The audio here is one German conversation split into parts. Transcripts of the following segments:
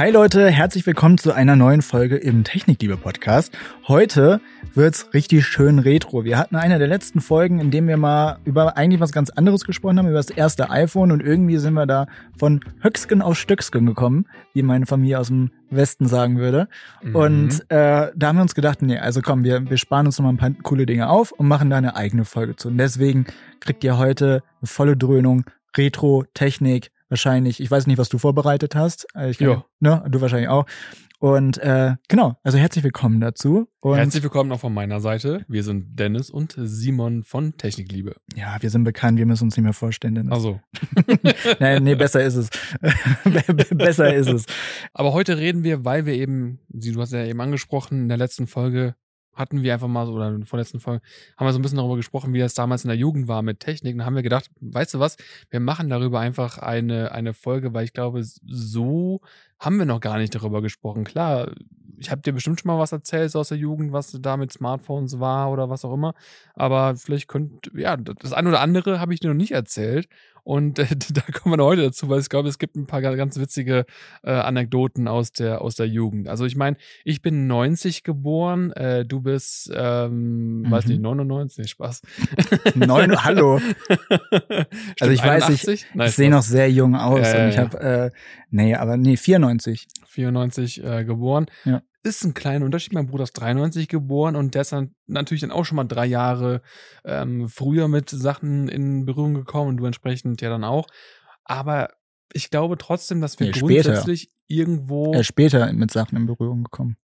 Hi Leute, herzlich willkommen zu einer neuen Folge im Technikliebe Podcast. Heute wird's richtig schön retro. Wir hatten eine der letzten Folgen, in dem wir mal über eigentlich was ganz anderes gesprochen haben, über das erste iPhone und irgendwie sind wir da von Höcksken auf Stöcksken gekommen, wie meine Familie aus dem Westen sagen würde. Mhm. Und äh, da haben wir uns gedacht, nee, also komm, wir, wir sparen uns noch mal ein paar coole Dinge auf und machen da eine eigene Folge zu. Und deswegen kriegt ihr heute eine volle Dröhnung Retro, Technik, wahrscheinlich, ich weiß nicht, was du vorbereitet hast. Äh, ich ja. Ne, du wahrscheinlich auch. Und äh, genau, also herzlich willkommen dazu. Und herzlich willkommen auch von meiner Seite. Wir sind Dennis und Simon von Technikliebe. Ja, wir sind bekannt, wir müssen uns nicht mehr vorstellen, Dennis. Also. nee, nee, besser ist es. besser ist es. Aber heute reden wir, weil wir eben, du hast ja eben angesprochen, in der letzten Folge hatten wir einfach mal so, oder in der vorletzten Folge, haben wir so ein bisschen darüber gesprochen, wie das damals in der Jugend war mit Technik. Und haben wir gedacht, weißt du was, wir machen darüber einfach eine, eine Folge, weil ich glaube, so haben wir noch gar nicht darüber gesprochen. Klar, ich habe dir bestimmt schon mal was erzählt so aus der Jugend, was da mit Smartphones war oder was auch immer. Aber vielleicht könnt, ja, das eine oder andere habe ich dir noch nicht erzählt. Und äh, da kommen wir heute dazu, weil ich glaube, es gibt ein paar ganz witzige äh, Anekdoten aus der, aus der Jugend. Also ich meine, ich bin 90 geboren, äh, du bist, ähm, mhm. weiß nicht, 99, Spaß. Neun, hallo. also ich 81? weiß, ich, Nein, ich sehe noch sehr jung aus äh, und ich habe, äh, nee, aber nee, 94. 94 äh, geboren. Ja ist ein kleiner Unterschied. Mein Bruder ist 93 geboren und der ist dann natürlich dann auch schon mal drei Jahre ähm, früher mit Sachen in Berührung gekommen und du entsprechend ja dann auch. Aber ich glaube trotzdem, dass wir nee, grundsätzlich später. irgendwo. Er ist später mit Sachen in Berührung gekommen.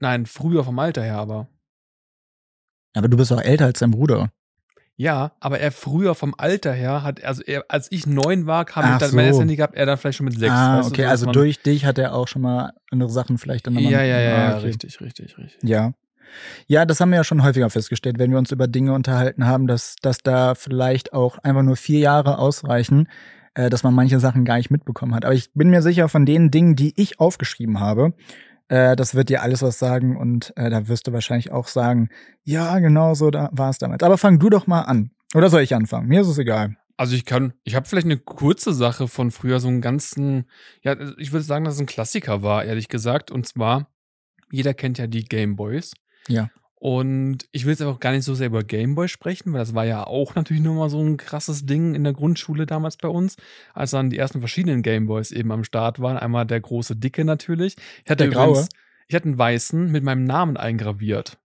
Nein, früher vom Alter her aber. Aber du bist auch älter als dein Bruder. Ja, aber er früher vom Alter her hat, also er, als ich neun war, kam ich dann so. mein erstes Handy gehabt, er dann vielleicht schon mit sechs. Ah, okay, du, also durch dich hat er auch schon mal andere Sachen vielleicht dann. Ja, ja, ja, ah, okay. richtig, richtig, richtig. Ja. Ja, das haben wir ja schon häufiger festgestellt, wenn wir uns über Dinge unterhalten haben, dass, dass da vielleicht auch einfach nur vier Jahre ausreichen, äh, dass man manche Sachen gar nicht mitbekommen hat. Aber ich bin mir sicher, von den Dingen, die ich aufgeschrieben habe, äh, das wird dir alles was sagen und äh, da wirst du wahrscheinlich auch sagen, ja, genau so da war es damals. Aber fang du doch mal an. Oder soll ich anfangen? Mir ist es egal. Also ich kann, ich habe vielleicht eine kurze Sache von früher, so einen ganzen, ja, ich würde sagen, dass es ein Klassiker war, ehrlich gesagt. Und zwar, jeder kennt ja die Gameboys. Ja. Und ich will jetzt aber auch gar nicht so sehr über Gameboy sprechen, weil das war ja auch natürlich nochmal so ein krasses Ding in der Grundschule damals bei uns, als dann die ersten verschiedenen Gameboys eben am Start waren. Einmal der große Dicke natürlich. Ich hatte der übrigens, graue? ich hatte einen weißen mit meinem Namen eingraviert.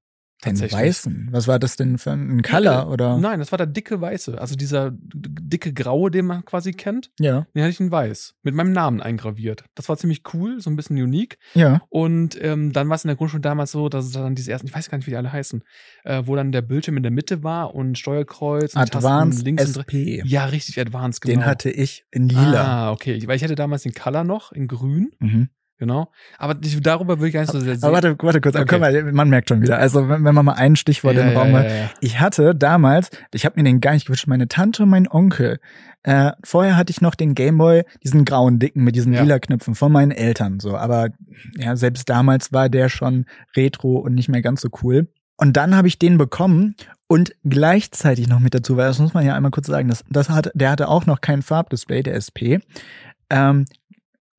Den weißen? Was war das denn für ein Color oder? Nein, das war der dicke weiße, also dieser dicke graue, den man quasi kennt. Ja. Den hatte ich in weiß mit meinem Namen eingraviert. Das war ziemlich cool, so ein bisschen unique. Ja. Und ähm, dann war es in der Grundschule damals so, dass es dann diese ersten, ich weiß gar nicht, wie die alle heißen, äh, wo dann der Bildschirm in der Mitte war und Steuerkreuz und Advanced links SP. Ja, richtig, Advanced, genau. Den hatte ich in lila. Ah, okay, weil ich hatte damals den Color noch in grün. Mhm. Genau. Aber darüber würde ich gar nicht so sehr sehen. Aber warte, warte kurz. Okay. Mal, man merkt schon wieder. Also wenn, wenn man mal ein Stichwort ja, in den Raum ja, ja, ja. Ich hatte damals, ich habe mir den gar nicht gewünscht, meine Tante und mein Onkel. Äh, vorher hatte ich noch den Gameboy, diesen grauen dicken mit diesen lila Knöpfen von meinen Eltern. So, aber ja, selbst damals war der schon retro und nicht mehr ganz so cool. Und dann habe ich den bekommen und gleichzeitig noch mit dazu, weil das muss man ja einmal kurz sagen, das, das hat, der hatte auch noch kein Farbdisplay, der SP. Ähm,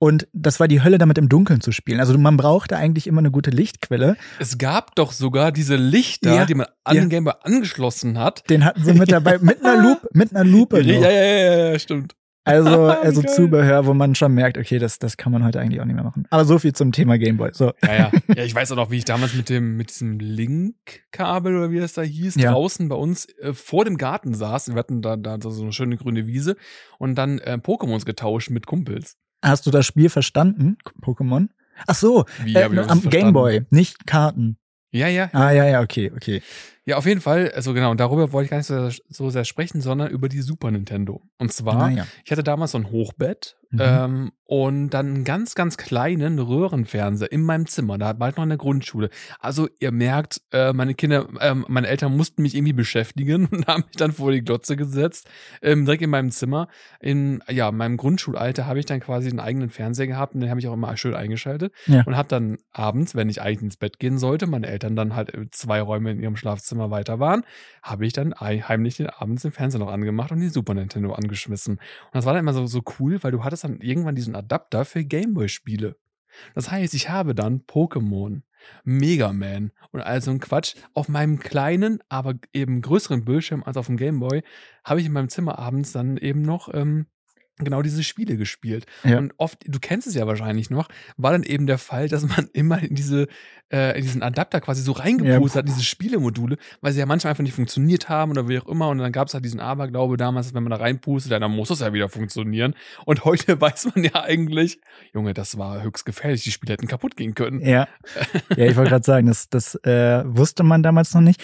und das war die Hölle, damit im Dunkeln zu spielen. Also man brauchte eigentlich immer eine gute Lichtquelle. Es gab doch sogar diese Lichter, ja, die man an ja. den Gameboy angeschlossen hat. Den hatten sie mit dabei, mit einer Lupe, mit einer Lupe. Ja, ja, ja, ja, stimmt. Also, also Zubehör, wo man schon merkt, okay, das, das kann man heute eigentlich auch nicht mehr machen. Aber so viel zum Thema Gameboy. So. Ja, ja. Ja, ich weiß auch noch, wie ich damals mit dem, mit diesem Link-Kabel oder wie das da hieß, ja. draußen bei uns äh, vor dem Garten saß. Wir hatten da, da so eine schöne grüne Wiese und dann äh, Pokémons getauscht mit Kumpels. Hast du das Spiel verstanden, Pokémon? Ach so, Wie, äh, am Gameboy, nicht Karten. Ja, ja. Ah, ja, ja, okay, okay. Ja, auf jeden Fall, also genau, und darüber wollte ich gar nicht so, so sehr sprechen, sondern über die Super Nintendo. Und zwar, ja. ich hatte damals so ein Hochbett Mhm. ähm, und dann einen ganz, ganz kleinen Röhrenfernseher in meinem Zimmer. Da war ich noch in der Grundschule. Also ihr merkt, äh, meine Kinder, äh, meine Eltern mussten mich irgendwie beschäftigen und haben mich dann vor die Glotze gesetzt, ähm, direkt in meinem Zimmer. In ja, meinem Grundschulalter habe ich dann quasi einen eigenen Fernseher gehabt und den habe ich auch immer schön eingeschaltet Ja. und habe dann abends, wenn ich eigentlich ins Bett gehen sollte, meine Eltern dann halt äh, zwei Räume in ihrem Schlafzimmer weiter waren, habe ich dann ei- heimlich den abends den Fernseher noch angemacht und die Super Nintendo angeschmissen. Und das war dann immer so, so cool, weil du hattest dann irgendwann diesen Adapter für Gameboy-Spiele. Das heißt, ich habe dann Pokémon, Mega Man und all so ein Quatsch auf meinem kleinen, aber eben größeren Bildschirm als auf dem Gameboy, habe ich in meinem Zimmer abends dann eben noch ähm, genau diese Spiele gespielt. Ja. Und oft, du kennst es ja wahrscheinlich noch, war dann eben der Fall, dass man immer in diese, äh, in diesen Adapter quasi so reingepustet hat, diese Spielemodule, weil sie ja manchmal einfach nicht funktioniert haben oder wie auch immer. Und dann gab es halt diesen Aberglaube damals, wenn man da reinpustet, dann muss es ja wieder funktionieren. Und heute weiß man ja eigentlich, Junge, das war höchst gefährlich, die Spiele hätten kaputt gehen können. Ja, ja ich wollte gerade sagen, das, das äh, wusste man damals noch nicht.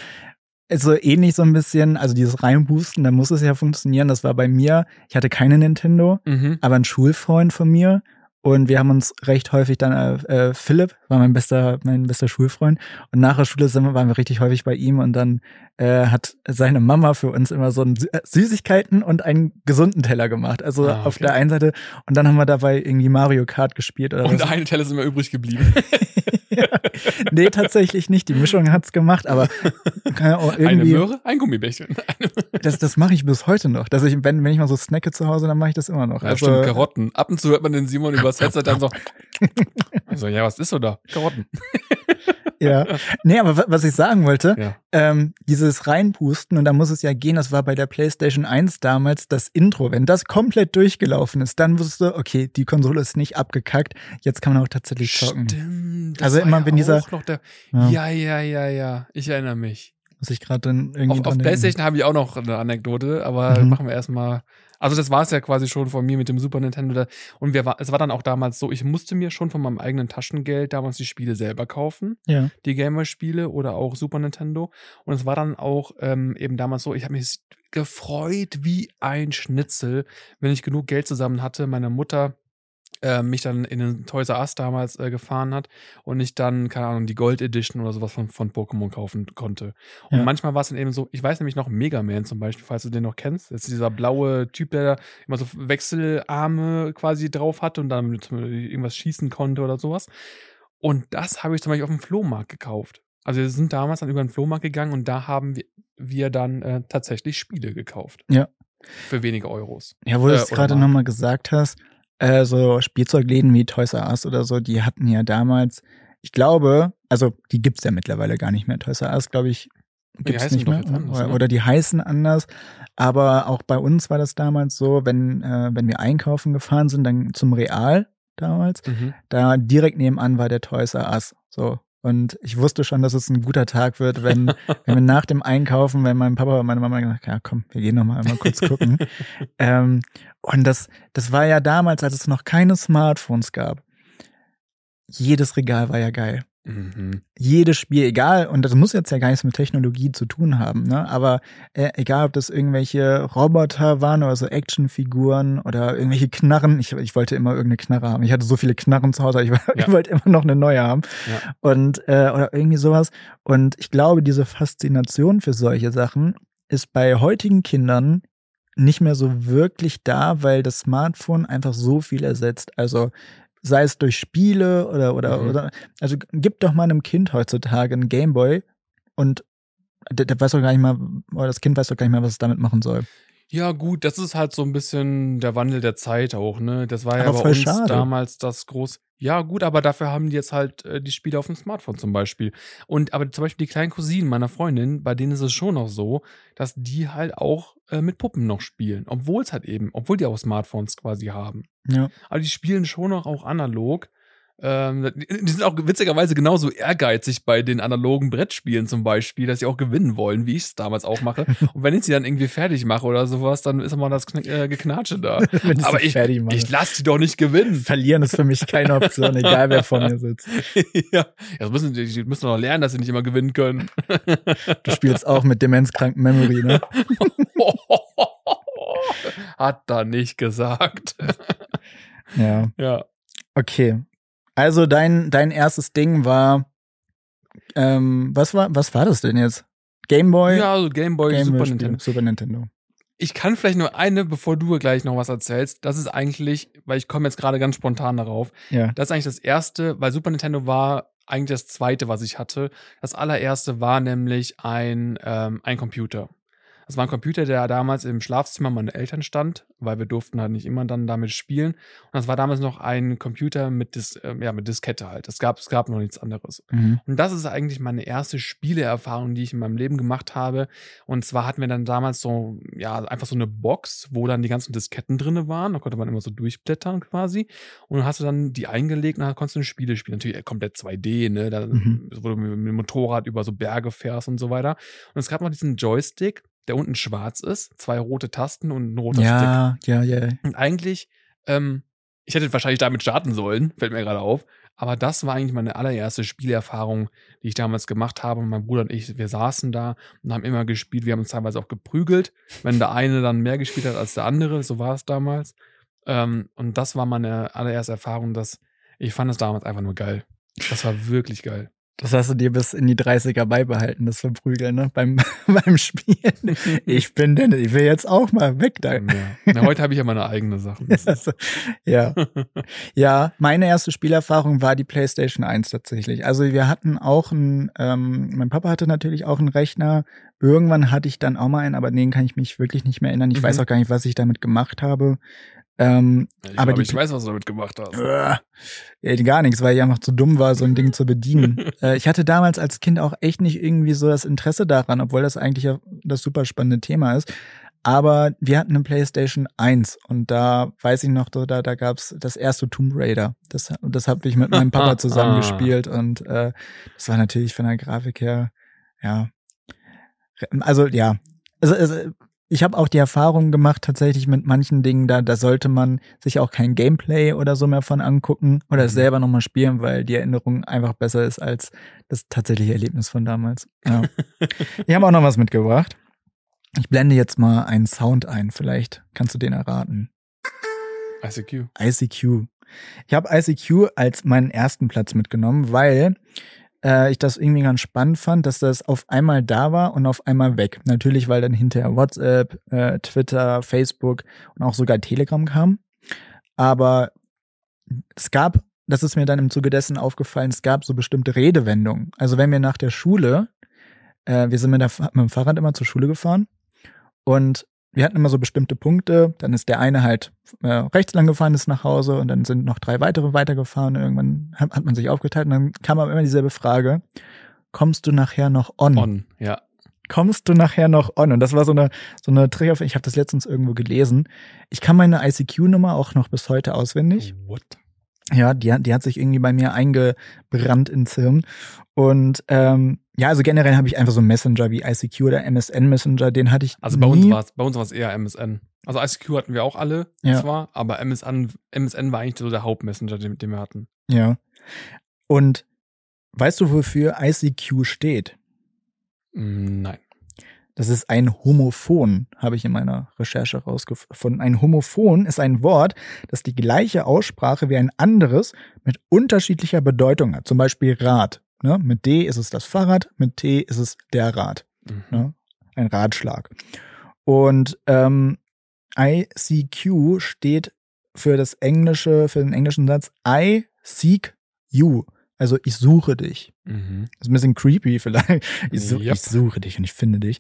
Also ähnlich so ein bisschen, also dieses Reinboosten, da muss es ja funktionieren. Das war bei mir, ich hatte keine Nintendo, Mhm. aber ein Schulfreund von mir. Und wir haben uns recht häufig dann, äh, äh, Philipp war mein bester, mein bester Schulfreund. Und nach der Schule sind wir, waren wir richtig häufig bei ihm und dann äh, hat seine Mama für uns immer so ein Sü- äh, Süßigkeiten und einen gesunden Teller gemacht. Also Ah, auf okay. der einen Seite und dann haben wir dabei irgendwie Mario Kart gespielt oder Und was. eine Teller ist immer übrig geblieben. nee, tatsächlich nicht. Die Mischung hat's gemacht, aber Ahnung, Eine irgendwie, Möhre, ein Gummibärchen. das, das mache ich bis heute noch. Dass ich, wenn, wenn ich mal so snacke zu Hause, dann mache ich das immer noch. Ja, also, stimmt, Karotten. Ab und zu hört man den Simon übers Headset dann so. Also, ja, was ist so da? Karotten. Ja. Nee, aber wa- was ich sagen wollte, Ja. ähm, dieses Reinpusten, und da muss es ja gehen, das war bei der PlayStation 1 damals das Intro. Wenn das komplett durchgelaufen ist, dann wusste, okay, die Konsole ist nicht abgekackt, jetzt kann man auch tatsächlich zocken. Stimmt. Also immer, wenn dieser- der, Ja. ja, ja, ja, ja. Ich erinnere mich. Muss ich gerade dann irgendwie Auf, auf. PlayStation habe ich auch noch eine Anekdote, aber Mhm. machen wir erstmal. Also das war es ja quasi schon von mir mit dem Super Nintendo. Da- Und wir war, es war dann auch damals so, ich musste mir schon von meinem eigenen Taschengeld damals die Spiele selber kaufen, Ja. die Gameboy-Spiele oder auch Super Nintendo. Und es war dann auch ähm, eben damals so, ich habe mich gefreut wie ein Schnitzel, wenn ich genug Geld zusammen hatte. Meine Mutter äh, mich dann in den Toys R Us damals äh, gefahren hat und ich dann, keine Ahnung, die Gold Edition oder sowas von, von Pokémon kaufen konnte. Und Ja. manchmal war es dann eben so, ich weiß nämlich noch Mega Man zum Beispiel, falls du den noch kennst. Das ist dieser blaue Typ, der immer so Wechselarme quasi drauf hatte und dann mit irgendwas schießen konnte oder sowas. Und das habe ich zum Beispiel auf dem Flohmarkt gekauft. Also wir sind damals dann über den Flohmarkt gegangen und da haben wir, wir dann äh, tatsächlich Spiele gekauft. Ja. Für wenige Euros. Ja, wo du Äh, es gerade nochmal gesagt hast, äh, so Spielzeugläden wie Toys R Us oder so, die hatten ja damals, ich glaube, also die gibt's ja mittlerweile gar nicht mehr. Toys R Us, glaube ich, gibt's nicht mehr. anders, oder, oder? oder die heißen anders. Aber auch bei uns war das damals so, wenn, äh, wenn wir einkaufen gefahren sind, dann zum Real damals, Mhm. da direkt nebenan war der Toys R Us. So. Und ich wusste schon, dass es ein guter Tag wird, wenn, wenn wir nach dem Einkaufen, wenn mein Papa und meine Mama gesagt haben, ja komm, wir gehen noch mal einmal kurz gucken. ähm, und das, das war ja damals, als es noch keine Smartphones gab. Jedes Regal war ja geil. Mhm. Jedes Spiel, egal, und das muss jetzt ja gar nichts mit Technologie zu tun haben, ne? Aber äh, egal, ob das irgendwelche Roboter waren oder so Actionfiguren oder irgendwelche Knarren. Ich, ich wollte immer irgendeine Knarre haben. Ich hatte so viele Knarren zu Hause, ich, ich wollte immer noch eine neue haben. Ja. Und äh, oder irgendwie sowas. Und ich glaube, diese Faszination für solche Sachen ist bei heutigen Kindern nicht mehr so wirklich da, weil das Smartphone einfach so viel ersetzt. Also sei es durch Spiele oder oder Mhm. oder also gib doch mal einem Kind heutzutage einen Gameboy und der, der weiß doch gar nicht mal, oder das Kind weiß doch gar nicht mehr, was es damit machen soll. Ja, gut, das ist halt so ein bisschen der Wandel der Zeit auch, ne? Das war ja Aber bei uns schade. damals das groß. Ja, gut, aber dafür haben die jetzt halt äh, die Spiele auf dem Smartphone zum Beispiel. Und aber zum Beispiel die kleinen Cousinen meiner Freundin, bei denen ist es schon noch so, dass die halt auch äh, mit Puppen noch spielen. Obwohl es halt eben, obwohl die auch Smartphones quasi haben. Ja. Aber die spielen schon noch auch analog. Ähm, die sind auch witzigerweise genauso ehrgeizig bei den analogen Brettspielen zum Beispiel, dass sie auch gewinnen wollen, wie ich es damals auch mache. Und wenn ich sie dann irgendwie fertig mache oder sowas, dann ist immer das äh, Geknatsche da. Wenn ich Aber sie ich, fertig mache. ich lass die doch nicht gewinnen. Verlieren ist für mich keine Option, egal wer vor mir sitzt. ja, das müssen, die müssen doch lernen, dass sie nicht immer gewinnen können. Du spielst auch mit demenzkranken Memory, ne? Hat da nicht gesagt. Ja. ja. Okay. Also dein, dein erstes Ding war, ähm, was war, was war das denn jetzt? Gameboy? Ja, also Gameboy, Game Super Boy Nintendo. Super Nintendo. Ich kann vielleicht nur eine, bevor du gleich noch was erzählst. Das ist eigentlich, weil ich komme jetzt gerade ganz spontan darauf. Ja. Das ist eigentlich das erste, weil Super Nintendo war eigentlich das zweite, was ich hatte. Das allererste war nämlich ein, ähm, ein Computer. Das war ein Computer, der damals im Schlafzimmer meiner Eltern stand, weil wir durften halt nicht immer dann damit spielen. Und das war damals noch ein Computer mit, Dis äh, ja, mit Diskette halt. Es gab, es gab noch nichts anderes. Mhm. Und das ist eigentlich meine erste Spieleerfahrung, die ich in meinem Leben gemacht habe. Und zwar hatten wir dann damals so, ja, einfach so eine Box, wo dann die ganzen Disketten drinne waren. Da konnte man immer so durchblättern quasi. Und dann hast du dann die eingelegt und dann konntest du ein Spiele spielen. Natürlich komplett 2D, ne? Da, Mhm. wo du mit dem Motorrad über so Berge fährst und so weiter. Und es gab noch diesen Joystick, der unten schwarz ist, zwei rote Tasten und ein roter Stick. Ja, ja, ja. Und eigentlich, ähm, ich hätte wahrscheinlich damit starten sollen, fällt mir gerade auf. Aber das war eigentlich meine allererste Spielerfahrung, die ich damals gemacht habe. Mein Bruder und ich, wir saßen da und haben immer gespielt. Wir haben uns teilweise auch geprügelt, wenn der eine dann mehr gespielt hat als der andere. So war es damals. Ähm, und das war meine allererste Erfahrung, dass ich fand es damals einfach nur geil. Das war wirklich geil. Das hast du dir bis in die 30er beibehalten, das Verprügeln, ne? Beim, beim Spielen. Ich bin denn, ich will jetzt auch mal weg da. Ja. Na, heute habe ich ja meine eigene Sache. Also, ja. Ja, meine erste Spielerfahrung war die PlayStation 1 tatsächlich. Also wir hatten auch einen, ähm, mein Papa hatte natürlich auch einen Rechner. Irgendwann hatte ich dann auch mal einen, aber den kann ich mich wirklich nicht mehr erinnern. Ich Mhm. weiß auch gar nicht, was ich damit gemacht habe. Ähm, ich aber glaube, die- ich weiß, was du damit gemacht hast. äh, gar nichts, weil ich einfach zu dumm war, so ein Ding zu bedienen. äh, ich hatte damals als Kind auch echt nicht irgendwie so das Interesse daran, obwohl das eigentlich ja das super spannende Thema ist. Aber wir hatten eine PlayStation 1 und da weiß ich noch, da, da gab's das erste Tomb Raider. Das, das habe ich mit meinem Papa zusammen gespielt und äh, das war natürlich von der Grafik her, ja. Also ja, also, also ich habe auch die Erfahrung gemacht, tatsächlich mit manchen Dingen, da, da sollte man sich auch kein Gameplay oder so mehr von angucken oder Mhm. selber nochmal spielen, weil die Erinnerung einfach besser ist als das tatsächliche Erlebnis von damals. Ja. ich habe auch noch was mitgebracht. Ich blende jetzt mal einen Sound ein, vielleicht kannst du den erraten. ICQ. ICQ. Ich habe ICQ als meinen ersten Platz mitgenommen, weil äh, ich das irgendwie ganz spannend fand, dass das auf einmal da war und auf einmal weg. Natürlich, weil dann hinterher WhatsApp, äh, Twitter, Facebook und auch sogar Telegram kam. Aber es gab, das ist mir dann im Zuge dessen aufgefallen, es gab so bestimmte Redewendungen. Also wenn wir nach der Schule, äh, wir sind mit, der, mit dem Fahrrad immer zur Schule gefahren und wir hatten immer so bestimmte Punkte, dann ist der eine halt äh, rechts lang gefahren ist nach Hause und dann sind noch drei weitere weitergefahren und irgendwann hat, man sich aufgeteilt und dann kam aber immer dieselbe Frage, kommst du nachher noch on? On, ja. Kommst du nachher noch on? Und das war so eine so eine Trigger, ich habe das letztens irgendwo gelesen. Ich kann meine ICQ-Nummer auch noch bis heute auswendig. What? Ja, die, hat- die hat sich irgendwie bei mir eingebrannt ins Hirn. Und ähm, ja, also generell habe ich einfach so einen Messenger wie ICQ oder MSN Messenger, den hatte ich Also bei nie. uns war es bei uns war's eher MSN. Also ICQ hatten wir auch alle Ja. zwar, aber MSN, MSN war eigentlich so der Hauptmessenger, den, den wir hatten. Ja. Und weißt du, wofür ICQ steht? Mm, Nein. Das ist ein Homophon, habe ich in meiner Recherche rausgefunden. Ein Homophon ist ein Wort, das die gleiche Aussprache wie ein anderes mit unterschiedlicher Bedeutung hat. Zum Beispiel Rad. Ne? Mit D ist es das Fahrrad, mit T ist es der Rad. Mhm. Ne? Ein Ratschlag. Und ähm, ICQ steht für das englische, für den englischen Satz I seek you. Also ich suche dich. Mhm. Ist ein bisschen creepy vielleicht. Ich, su Yep. ich suche dich und ich finde dich.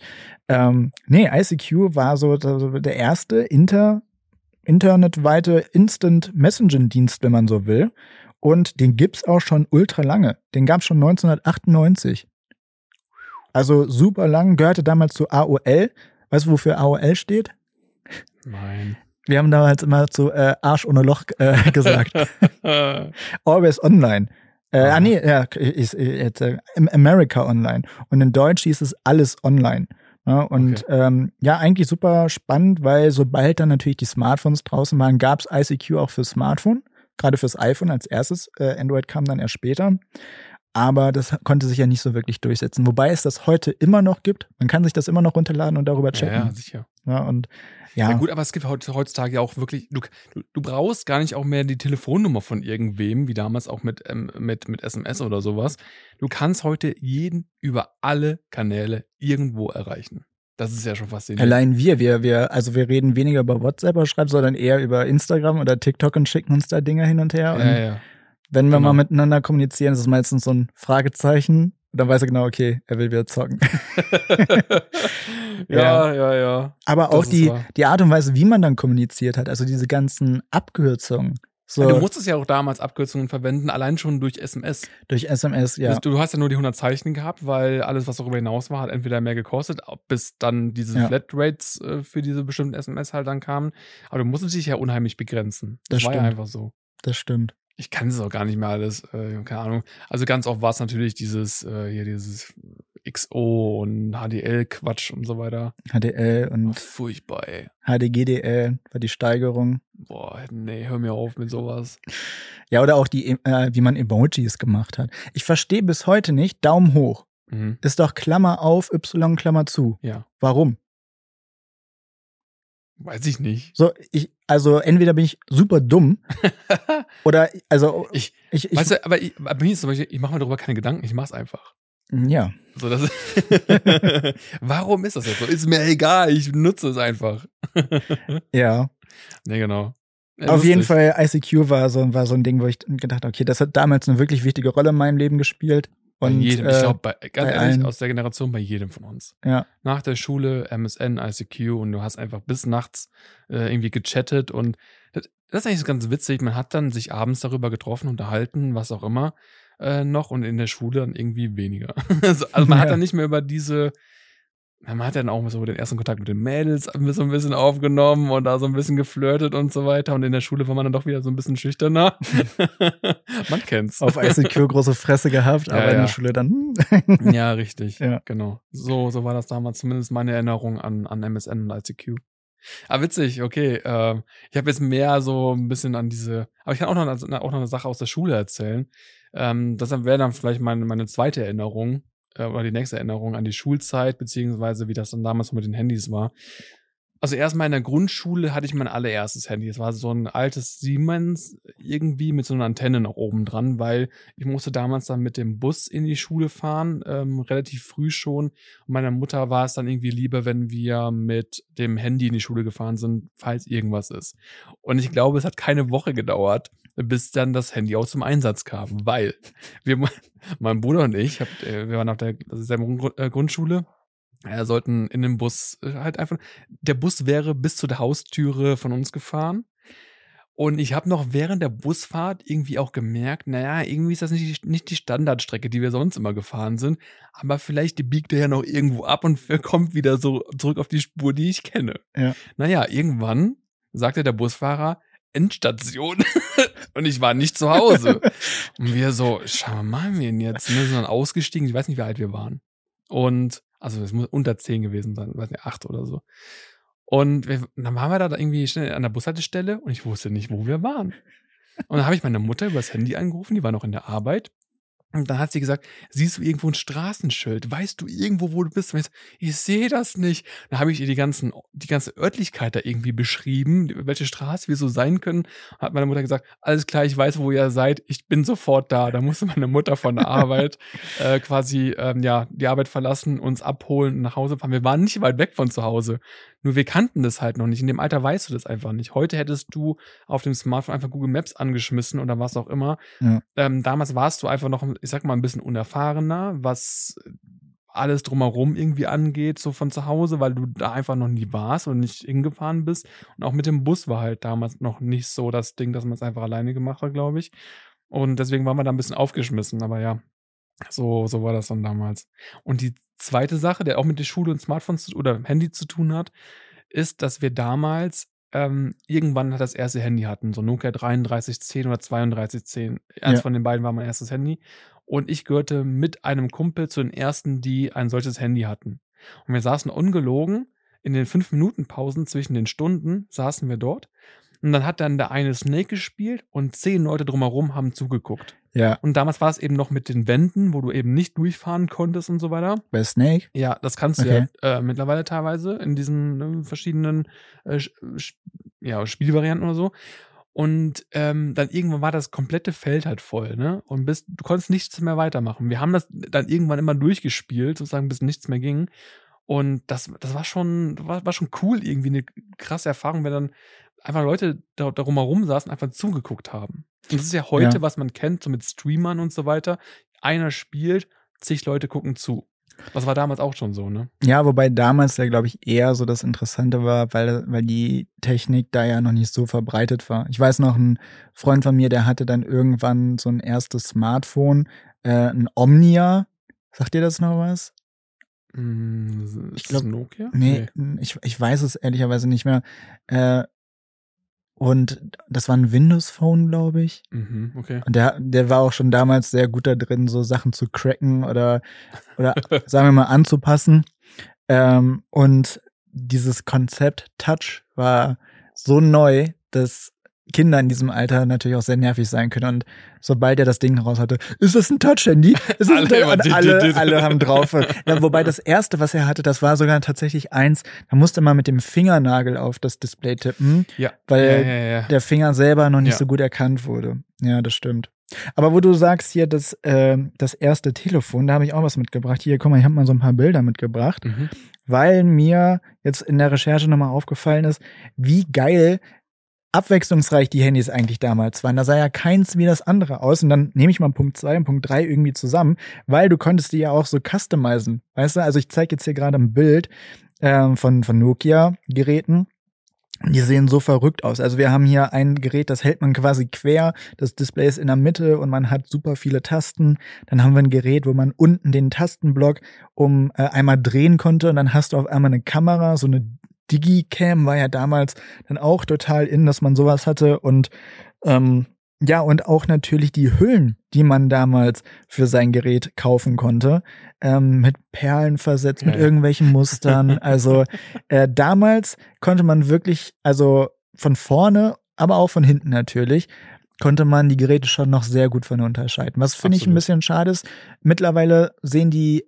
Ähm, nee, ICQ war so der erste inter internetweite Instant Messaging Dienst, wenn man so will. Und den gibt's auch schon ultra lange. Den gab's schon 1998. Also super lang, gehörte damals zu AOL. Weißt du, wofür AOL steht? Nein. Wir haben damals immer zu äh, Arsch ohne Loch äh, gesagt. Always Online. Äh, ah, nee, ja, äh, jetzt, äh, America Online. Und in Deutsch hieß es alles online. Ja, und ähm, ja, eigentlich super spannend, weil sobald dann natürlich die Smartphones draußen waren, gab's ICQ auch fürs Smartphone, gerade fürs iPhone als erstes. Äh, Android kam dann erst später. Aber das konnte sich ja nicht so wirklich durchsetzen. Wobei es das heute immer noch gibt. Man kann sich das immer noch runterladen und darüber ja, checken. ja, sicher. Ja, und ja, Ja. gut, aber es gibt heut- heutzutage ja auch wirklich, du, du, brauchst gar nicht auch mehr die Telefonnummer von irgendwem, wie damals auch mit, ähm, mit, mit SMS oder sowas. Du kannst heute jeden über alle Kanäle irgendwo erreichen. Das ist ja schon faszinierend. Allein wir, wir, wir, also wir reden weniger über WhatsApp oder Schreib, sondern eher über Instagram oder TikTok und schicken uns da Dinge hin und her. Und ja, ja. wenn wir genau. mal miteinander kommunizieren, ist es meistens so ein Fragezeichen Und dann weiß er genau, okay, er will wieder zocken. ja, ja, ja. Aber auch die, wahr. die Art und Weise, wie man dann kommuniziert hat, also diese ganzen Abkürzungen. So Ja, Du musstest ja auch damals Abkürzungen verwenden, allein schon durch SMS. durch SMS, ja. Du, du hast ja nur die 100 Zeichen gehabt, weil alles, was darüber hinaus war, hat entweder mehr gekostet, bis dann diese Ja. Flatrates äh, für diese bestimmten SMS halt dann kamen. Aber du musstest dich ja unheimlich begrenzen. Das, Das war ja stimmt. einfach so. Das stimmt. Ich kann es auch gar nicht mehr alles, äh, keine Ahnung. Also ganz oft war es natürlich dieses, äh, hier dieses XO und HDL-Quatsch und so weiter. HDL und furchtbar, ey. HDGDL war die Steigerung. Boah, nee, hör mir auf mit sowas. Ja, oder auch die, äh, wie man Emojis gemacht hat. Ich verstehe bis heute nicht, Daumen hoch. Mhm. Ist doch Klammer auf, Y, Klammer zu. Ja, Warum? Weiß ich nicht. So, ich, also entweder bin ich super dumm oder, also, Ich, ich, ich weißt du, aber ich, bei mir ist zum Beispiel, ich mache mir darüber keine Gedanken, ich mach's einfach. ja, So, das Warum ist das jetzt so? Ist mir egal, ich nutze es einfach. ja. nee, genau. Ja, Auf jeden. Fall, ICQ war so, war so ein Ding, wo ich gedacht habe, okay, das hat damals eine wirklich wichtige Rolle in meinem Leben gespielt. Bei Und, jedem, ich äh, glaube, ganz bei ehrlich, allen. aus der Generation bei jedem von uns. Ja, Nach der Schule, MSN, ICQ und du hast einfach bis nachts äh, irgendwie gechattet und das, das ist eigentlich ganz witzig. Man hat dann sich abends darüber getroffen, unterhalten, was auch immer äh, noch und in der Schule dann irgendwie weniger. also also man hat Ja. dann nicht mehr über diese man hat dann auch so den ersten Kontakt mit den Mädels so ein bisschen aufgenommen und da so ein bisschen geflirtet und so weiter. Und in der Schule war man dann doch wieder so ein bisschen schüchterner. man kennt's. auf ICQ große Fresse gehabt, Ja, aber in ja. der Schule dann. Ja, richtig. Ja. Genau. So, so war das damals zumindest meine Erinnerung an, an MSN und ICQ. Ah, witzig, okay. Ähm, ich habe jetzt mehr so ein bisschen an diese, aber ich kann auch noch, eine- auch noch eine Sache aus der Schule erzählen. Ähm, das wäre dann vielleicht meine, meine zweite Erinnerung äh, oder die nächste Erinnerung an die Schulzeit, beziehungsweise wie das dann damals mit den Handys war. Also erstmal in der Grundschule hatte ich mein allererstes Handy. Es war so ein altes Siemens irgendwie mit so einer Antenne noch oben dran, weil ich musste damals dann mit dem Bus in die Schule fahren, ähm, relativ früh schon. Und meiner Mutter war es dann irgendwie lieber, wenn wir mit dem Handy in die Schule gefahren sind, falls irgendwas ist. Und ich glaube, es hat keine Woche gedauert, bis dann das Handy auch zum Einsatz kam, weil wir, mein Bruder und ich, hab, äh, wir waren auf der selben äh, Grundschule, äh, sollten in dem Bus äh, halt einfach, der Bus wäre bis zu der Haustüre von uns gefahren. Und ich habe noch während der Busfahrt irgendwie auch gemerkt, naja, irgendwie ist das nicht, die- nicht die Standardstrecke, die wir sonst immer gefahren sind. Aber vielleicht biegt er ja noch irgendwo ab und kommt wieder so zurück auf die Spur, die ich kenne. Ja. Naja, irgendwann sagte der Busfahrer, Endstation. und ich war nicht zu Hause. Und wir so, schau mal, machen wir jetzt? Wir sind dann ausgestiegen, ich weiß nicht, wie alt wir waren. Und, also es muss unter zehn gewesen sein, weiß nicht, acht oder so. Und wir, dann waren wir da irgendwie schnell an der Bushaltestelle und ich wusste nicht, wo wir waren. Und dann habe ich meine Mutter übers Handy angerufen, die war noch in der Arbeit. Und dann hat sie gesagt, siehst du irgendwo ein Straßenschild? Weißt du irgendwo, wo du bist? Und ich, ich sehe das nicht. Dann habe ich ihr die, ganzen, die ganze Örtlichkeit da irgendwie beschrieben, welche Straße wir so sein können. Hat meine Mutter gesagt, alles klar, ich weiß, wo ihr seid. Ich bin sofort da. Da musste meine Mutter von der Arbeit äh, quasi ähm, ja die Arbeit verlassen, uns abholen und nach Hause fahren. Wir waren nicht weit weg von zu Hause. Nur wir kannten das halt noch nicht. In dem Alter weißt du das einfach nicht. Heute hättest du auf dem Smartphone einfach Google Maps angeschmissen oder was auch immer. Ja. Ähm, damals warst du einfach noch, ich sag mal, ein bisschen unerfahrener, was alles drumherum irgendwie angeht, so von zu Hause, weil du da einfach noch nie warst und nicht hingefahren bist. Und auch mit dem Bus war halt damals noch nicht so das Ding, dass man es einfach alleine gemacht hat, glaube ich. Und deswegen waren wir da ein bisschen aufgeschmissen, aber ja, so, so war das dann damals. Und die zweite Sache, der auch mit der Schule und Smartphones oder Handy zu tun hat, ist, dass wir damals ähm, irgendwann das erste Handy hatten, so Nokia 3310 oder 3210. Eins Ja. von den beiden war mein erstes Handy. Und ich gehörte mit einem Kumpel zu den ersten, die ein solches Handy hatten. Und wir saßen ungelogen in den fünf Minuten Pausen zwischen den Stunden saßen wir dort. Und dann hat dann der eine Snake gespielt und zehn Leute drumherum haben zugeguckt. Ja, Und damals war es eben noch mit den Wänden, wo du eben nicht durchfahren konntest und so weiter. bei Snake. Ja, das kannst du Okay. ja äh, mittlerweile teilweise in diesen äh, verschiedenen äh, ja, Spielvarianten oder so. Und ähm, dann irgendwann war das komplette Feld halt voll, ne? Und bis, du konntest nichts mehr weitermachen. Wir haben das dann irgendwann immer durchgespielt, sozusagen, bis nichts mehr ging. Und das, das war schon, war, war schon cool, irgendwie eine krasse Erfahrung, wenn dann einfach Leute da, darum herum saßen, einfach zugeguckt haben. Und das ist ja heute, Ja. was man kennt, so mit Streamern und so weiter. Einer spielt, zig Leute gucken zu. Das war damals auch schon so, ne? Ja, wobei damals ja, glaube ich, eher so das Interessante war, weil, weil die Technik da ja noch nicht so verbreitet war. Ich weiß noch, ein Freund von mir, der hatte dann irgendwann so ein erstes Smartphone, äh, ein Omnia. Sagt dir das noch was? Hm, Ich ist glaub- das Nokia? Nee, Ich, ich weiß es ehrlicherweise nicht mehr. Äh, und das war ein Windows Phone, glaube ich. Mhm, okay. Und der, der war auch schon damals sehr gut da drin, so Sachen zu cracken oder, oder sagen wir mal anzupassen. Ähm, und dieses Konzept Touch war so neu, dass Kinder in diesem Alter natürlich auch sehr nervig sein können. Und sobald er das Ding raus hatte, ist das ein Touch-Handy? Ist das ein Alle Touch-" immer Und dit, dit, alle, haben drauf. Ja, wobei das erste, was er hatte, das war sogar tatsächlich eins, da musste man mit dem Fingernagel auf das Display tippen, Ja. weil ja, ja, der Finger selber noch nicht so gut erkannt wurde. Ja, das stimmt. Aber wo du sagst hier, das, äh, das erste Telefon, da habe ich auch was mitgebracht. Hier, guck mal, ich habe mal so ein paar Bilder mitgebracht, Mhm. weil mir jetzt in der Recherche nochmal aufgefallen ist, wie geil abwechslungsreich die Handys eigentlich damals waren. Da sah ja keins wie das andere aus. Und dann nehme ich mal Punkt zwei und Punkt drei irgendwie zusammen, weil du konntest die ja auch so customizen. Weißt du, also ich zeige jetzt hier gerade ein Bild ähm, von, von Nokia-Geräten. Die sehen so verrückt aus. Also wir haben hier ein Gerät, das hält man quasi quer, das Display ist in der Mitte und man hat super viele Tasten. Dann haben wir ein Gerät, wo man unten den Tastenblock um äh, einmal drehen konnte und dann hast du auf einmal eine Kamera, so eine Digicam war ja damals dann auch total in, dass man sowas hatte und ähm, ja, und auch natürlich die Hüllen, die man damals für sein Gerät kaufen konnte, ähm, mit Perlen versetzt, mit Ja, ja. irgendwelchen Mustern. Also äh, damals konnte man wirklich, also von vorne, aber auch von hinten natürlich, konnte man die Geräte schon noch sehr gut von unterscheiden. Was finde ich ein bisschen schade ist. Mittlerweile sehen die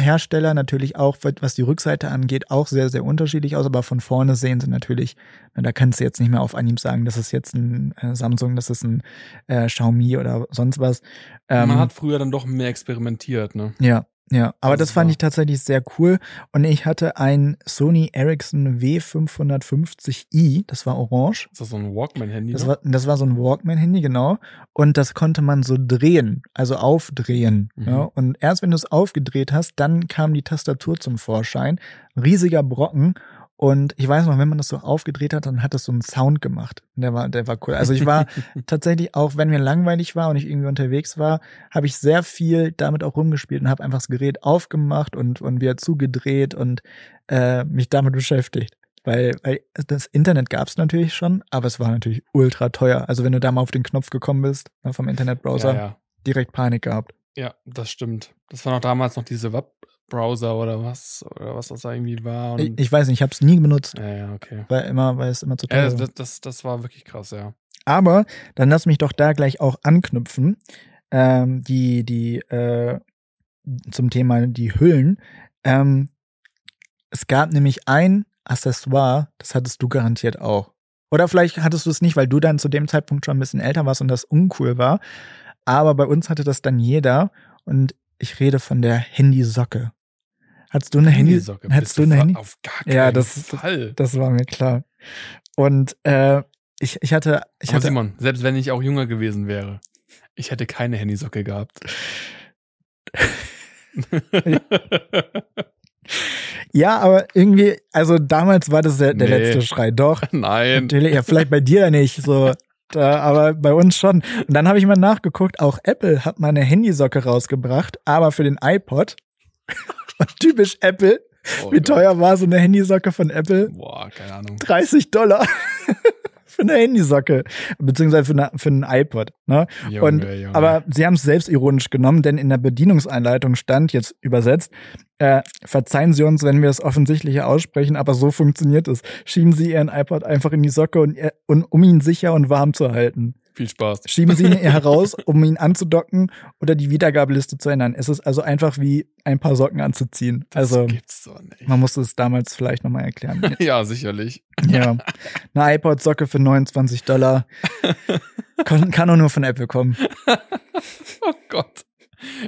Hersteller natürlich auch, was die Rückseite angeht, auch sehr, sehr unterschiedlich aus, aber von vorne sehen sie natürlich, na, da kannst du jetzt nicht mehr auf Anhieb sagen, das ist jetzt ein äh, Samsung, das ist ein äh, Xiaomi oder sonst was. Ähm, Man hat früher dann doch mehr experimentiert, ne? ja, ja, aber Das das fand war- ich tatsächlich sehr cool. Und ich hatte ein Sony Ericsson W550i, das war orange. Ist das so ein Walkman-Handy? Das ne? war, das war so ein Walkman-Handy, genau. Und das konnte man so drehen, also aufdrehen. Mhm. Ja. Und erst wenn du es aufgedreht hast, dann kam die Tastatur zum Vorschein. Riesiger Brocken. Und ich weiß noch, wenn man das so aufgedreht hat, dann hat das so einen Sound gemacht. Und Der war, der war cool. Also ich war tatsächlich auch, wenn mir langweilig war und ich irgendwie unterwegs war, habe ich sehr viel damit auch rumgespielt und habe einfach das Gerät aufgemacht und, und wieder zugedreht und äh, mich damit beschäftigt. Weil, weil das Internet gab es natürlich schon, aber es war natürlich ultra teuer. Also wenn du da mal auf den Knopf gekommen bist, ne, vom Internetbrowser, ja, ja. direkt Panik gehabt. ja, das stimmt. Das war noch damals noch diese Webbrowser oder was, oder was das da irgendwie war. Ich, ich weiß nicht, ich habe es nie benutzt, ja, ja, okay. weil immer, weil es immer zu teuer Ja, war. das, das, das war wirklich krass, ja. Aber dann lass mich doch da gleich auch anknüpfen. Ähm, die, die, äh, zum Thema die Hüllen. Ähm, es gab nämlich ein Accessoire, das hattest du garantiert auch. Oder vielleicht hattest du es nicht, weil du dann zu dem Zeitpunkt schon ein bisschen älter warst und das uncool war. Aber bei uns hatte das dann jeder und ich rede von der Handysocke. Hattest du eine Handy? Handysocke. Hattest du eine Handy? Auf gar keinen Ja, das- Fall. Das war mir klar. Und äh, ich, ich hatte, ich Aber hatte Simon, selbst wenn ich auch jünger gewesen wäre, ich hätte keine Handysocke gehabt. Ja, aber irgendwie, also damals war das der, der Nee. letzte Schrei. Doch, Nein. natürlich, ja, vielleicht bei dir nicht so, da, aber bei uns schon. Und dann habe ich mal nachgeguckt, auch Apple hat mal eine Handysocke rausgebracht, aber für den iPod. Typisch Apple. Oh Wie Gott. teuer war so eine Handysocke von Apple? Boah, keine Ahnung. 30 Dollar. für eine Handysocke. Beziehungsweise für, eine, für einen iPod. Ne? Junge, Und, Junge. aber sie haben es selbst ironisch genommen, denn in der Bedienungsanleitung stand, jetzt übersetzt, äh, verzeihen Sie uns, wenn wir es offensichtlicher aussprechen, aber so funktioniert es. Schieben Sie Ihren iPod einfach in die Socke, und, und, um ihn sicher und warm zu halten. Viel Spaß. Schieben Sie ihn heraus, um ihn anzudocken oder die Wiedergabeliste zu ändern. Es ist also einfach wie ein paar Socken anzuziehen. Das Also gibt's doch nicht. man musste es damals vielleicht nochmal erklären. ja, sicherlich. ja. Eine iPod-Socke für 29 Dollar. Kann, kann auch nur von Apple kommen. Oh Gott.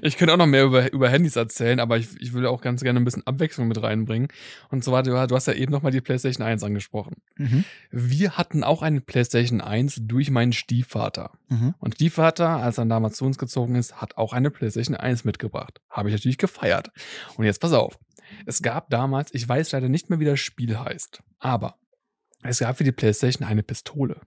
Ich könnte auch noch mehr über, über Handys erzählen, aber ich, ich würde auch ganz gerne ein bisschen Abwechslung mit reinbringen. Und zwar, du, du hast ja eben noch mal die PlayStation 1 angesprochen. Mhm. Wir hatten auch eine PlayStation 1 durch meinen Stiefvater. Mhm. Und Stiefvater, als er damals zu uns gezogen ist, hat auch eine PlayStation 1 mitgebracht. Habe ich natürlich gefeiert. Und jetzt pass auf. Es gab damals, ich weiß leider nicht mehr, wie das Spiel heißt, aber es gab für die PlayStation eine Pistole.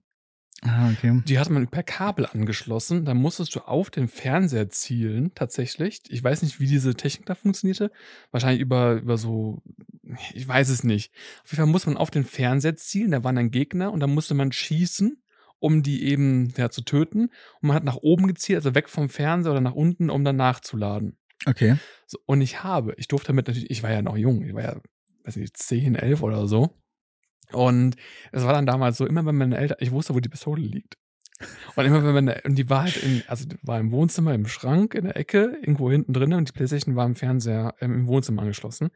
Ah, okay. Die hatte man per Kabel angeschlossen. Dann musstest du auf den Fernseher zielen, tatsächlich. Ich weiß nicht, wie diese Technik da funktionierte. Wahrscheinlich über, über so, ich weiß es nicht. Auf jeden Fall muss man auf den Fernseher zielen. Da waren dann Gegner und dann musste man schießen, um die eben ja, zu töten. Und man hat nach oben gezielt, also weg vom Fernseher oder nach unten, um dann nachzuladen. Okay. So, und ich habe, ich durfte damit natürlich, ich war ja noch jung, ich war ja, weiß nicht, 10, 11 oder so. Und es war dann damals so, immer wenn meine Eltern, ich wusste, wo die Pistole liegt. Und immer wenn meine, und die war halt in, also war im Wohnzimmer, im Schrank, in der Ecke, irgendwo hinten drin und die Playstation war im Fernseher, ähm, im Wohnzimmer angeschlossen.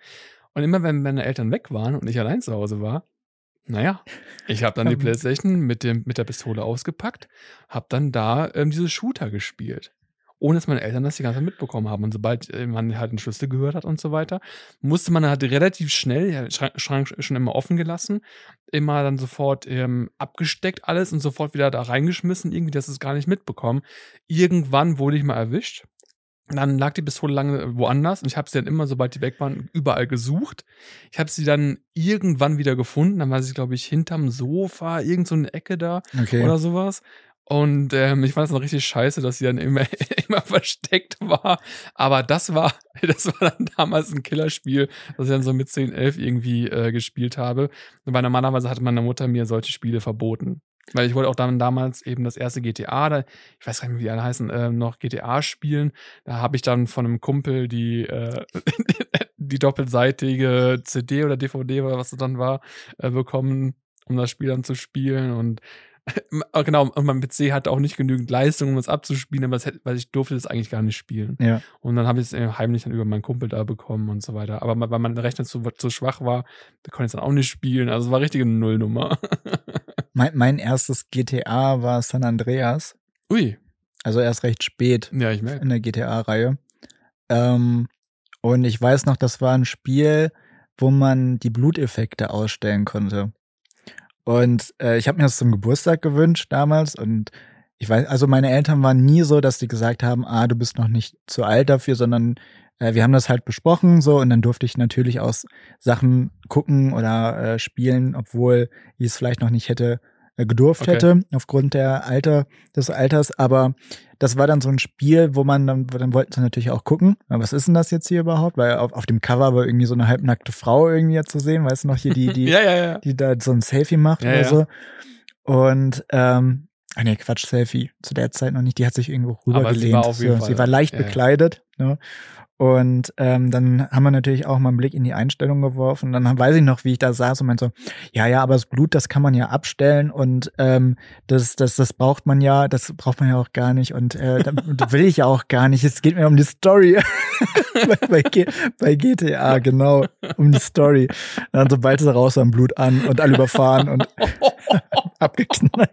Und immer wenn meine Eltern weg waren und ich allein zu Hause war, naja, ich habe dann die. Playstation mit, dem, mit der Pistole ausgepackt, habe dann da ähm, diese Shooter gespielt. Ohne dass meine Eltern das die ganze Zeit mitbekommen haben. Und sobald äh, man halt einen Schlüssel gehört hat und so weiter, musste man halt relativ schnell, ja, Schrank, Schrank schon immer offen gelassen, immer dann sofort ähm, abgesteckt alles und sofort wieder da reingeschmissen, irgendwie, dass es gar nicht mitbekommen. Irgendwann wurde ich mal erwischt. Dann lag die Pistole lange woanders und ich habe sie dann immer, sobald die weg waren, überall gesucht. Ich habe sie dann irgendwann wieder gefunden. Dann war sie, glaube ich, hinterm Sofa, irgend so eine Ecke da Okay. oder sowas. Und ähm, ich fand es noch richtig scheiße, dass sie dann immer, immer versteckt war. Aber das war, das war dann damals ein Killerspiel, das ich dann so mit 10, 11 irgendwie äh, gespielt habe. Weil normalerweise hatte meine Mutter mir solche Spiele verboten. Weil ich wollte auch dann damals eben das erste GTA, da, ich weiß gar nicht mehr, wie die alle heißen, äh, noch GTA spielen. Da habe ich dann von einem Kumpel die, äh, die doppelseitige CD oder DVD oder was es dann war, äh, bekommen, um das Spiel dann zu spielen. Und genau, und mein PC hatte auch nicht genügend Leistung, um es abzuspielen, aber hätte, weil ich durfte das eigentlich gar nicht spielen. Ja. Und dann habe ich es äh, heimlich dann über meinen Kumpel da bekommen und so weiter. Aber weil mein Rechner zu, zu schwach war, da konnte ich es dann auch nicht spielen. Also es war richtige Nullnummer. Mein, mein erstes GTA war San Andreas. Ui, Also erst recht spät ja, ich merke. in der GTA-Reihe. Ähm, und ich weiß noch, das war ein Spiel, wo man die Bluteffekte ausstellen konnte. Und äh, ich habe mir das zum Geburtstag gewünscht damals und ich weiß, also meine Eltern waren nie so, dass die gesagt haben, ah, du bist noch nicht zu alt dafür, sondern äh, wir haben das halt besprochen so und dann durfte ich natürlich auch Sachen gucken oder äh, spielen, obwohl ich es vielleicht noch nicht hätte gedurft Okay. hätte aufgrund der Alter des Alters, aber das war dann so ein Spiel, wo man dann, dann wollten sie natürlich auch gucken, was ist denn das jetzt hier überhaupt? Weil auf, auf dem Cover war irgendwie so eine halbnackte Frau irgendwie zu sehen, weißt du noch, hier die, die, ja, ja, ja. die da so ein Selfie macht Ja, oder ja. so. Und ähm, ah nee, Quatsch, Selfie. Zu der Zeit noch nicht. Die hat sich irgendwo Aber rübergelehnt. sie war auf jeden so, Fall- sie war leicht ja, ja. bekleidet. Ne? Und ähm, dann haben wir natürlich auch mal einen Blick in die Einstellung geworfen. Dann weiß ich noch, wie ich da saß und meinte so, ja, ja, aber das Blut, das kann man ja abstellen und ähm, das, das, das braucht man ja, das braucht man ja auch gar nicht und äh, da- das will ich ja auch gar nicht. Es geht mir um die Story. bei, bei, bei GTA, genau, um die Story. Dann sobald sie raus am Blut an und alle überfahren und abgeknallt.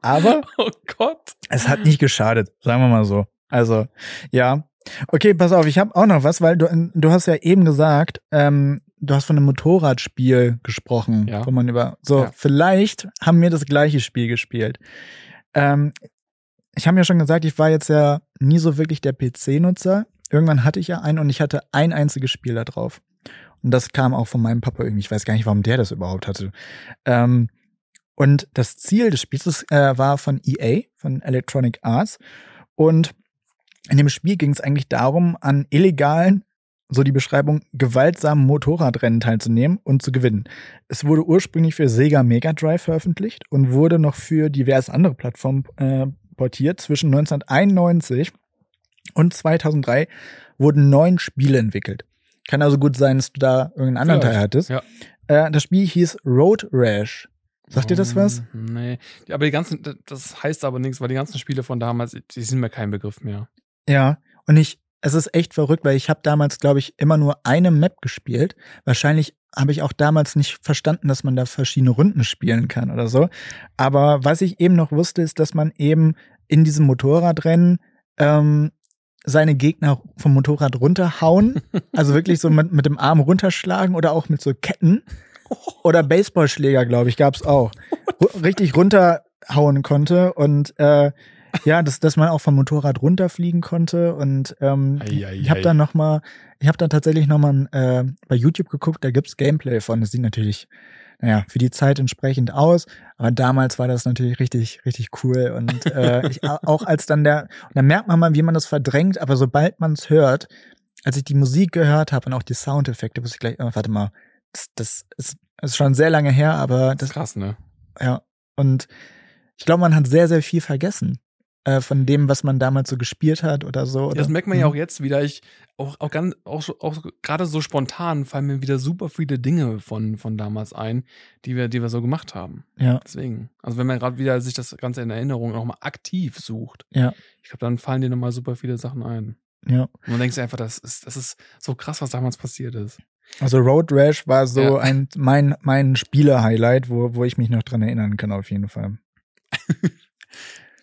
Aber Oh Gott. es hat nicht geschadet, sagen wir mal so. Also, ja. Okay, pass auf, ich habe auch noch was, weil du, du hast ja eben gesagt, ähm, du hast von einem Motorradspiel gesprochen, Ja. wo man über. So, Ja. vielleicht haben wir das gleiche Spiel gespielt. Ähm, ich habe ja schon gesagt, ich war jetzt ja nie so wirklich der PC-Nutzer. Irgendwann hatte ich ja einen und ich hatte ein einziges Spiel da drauf. Und das kam auch von meinem Papa irgendwie. Ich weiß gar nicht, warum der das überhaupt hatte. Ähm, und das Ziel des Spiels äh, war von EA, von Electronic Arts. Und in dem Spiel ging es eigentlich darum, an illegalen, so die Beschreibung, gewaltsamen Motorradrennen teilzunehmen und zu gewinnen. Es wurde ursprünglich für Sega Mega Drive veröffentlicht und wurde noch für diverse andere Plattformen äh, portiert. Zwischen 1991 und 2003 wurden neun Spiele entwickelt. Kann also gut sein, dass du da irgendeinen anderen Vielleicht, Teil hattest. ja. Äh, das Spiel hieß Road Rash. Sagt dir das was? Hm, Nee. Aber die ganzen, das heißt aber nichts, weil die ganzen Spiele von damals, die sind mir kein Begriff mehr. Ja, und ich, es ist echt verrückt, weil ich habe damals, glaube ich, immer nur eine Map gespielt. Wahrscheinlich habe ich auch damals nicht verstanden, dass man da verschiedene Runden spielen kann oder so. Aber was ich eben noch wusste, ist, dass man eben in diesem Motorradrennen ähm, seine Gegner vom Motorrad runterhauen. Also wirklich so mit, mit dem Arm runterschlagen oder auch mit so Ketten. Oder Baseballschläger, glaube ich, gab's auch. Richtig runterhauen konnte und äh, ja, dass, dass man auch vom Motorrad runterfliegen konnte. Und ähm, Ei, ei, ich habe dann noch mal, ich habe dann tatsächlich noch mal äh, bei YouTube geguckt, da gibt's Gameplay von. Das sieht natürlich, naja, für die Zeit entsprechend aus. Aber damals war das natürlich richtig, richtig cool. Und äh, ich, auch als dann der, und dann merkt man mal, wie man das verdrängt, aber sobald man es hört, als ich die Musik gehört habe und auch die Soundeffekte, wusste ich gleich, oh, warte mal, das, das ist, ist schon sehr lange her, aber Das das, ist krass, ne? ja. Und ich glaube, man hat sehr, sehr viel vergessen äh, von dem, was man damals so gespielt hat oder so. Oder? Das merkt man ja Mhm. auch jetzt wieder. Ich auch, auch ganz, auch, auch gerade so spontan fallen mir wieder super viele Dinge von, von damals ein, die wir, die wir so gemacht haben. Ja, Deswegen. Also wenn man gerade wieder sich das Ganze in Erinnerung nochmal aktiv sucht, ja, ich glaube, dann fallen dir nochmal super viele Sachen ein. ja. Und man denkt sich einfach, das ist, das ist so krass, was damals passiert ist. Also Road Rash war so Ja. ein mein mein Spiele-Highlight, wo wo ich mich noch dran erinnern kann auf jeden Fall.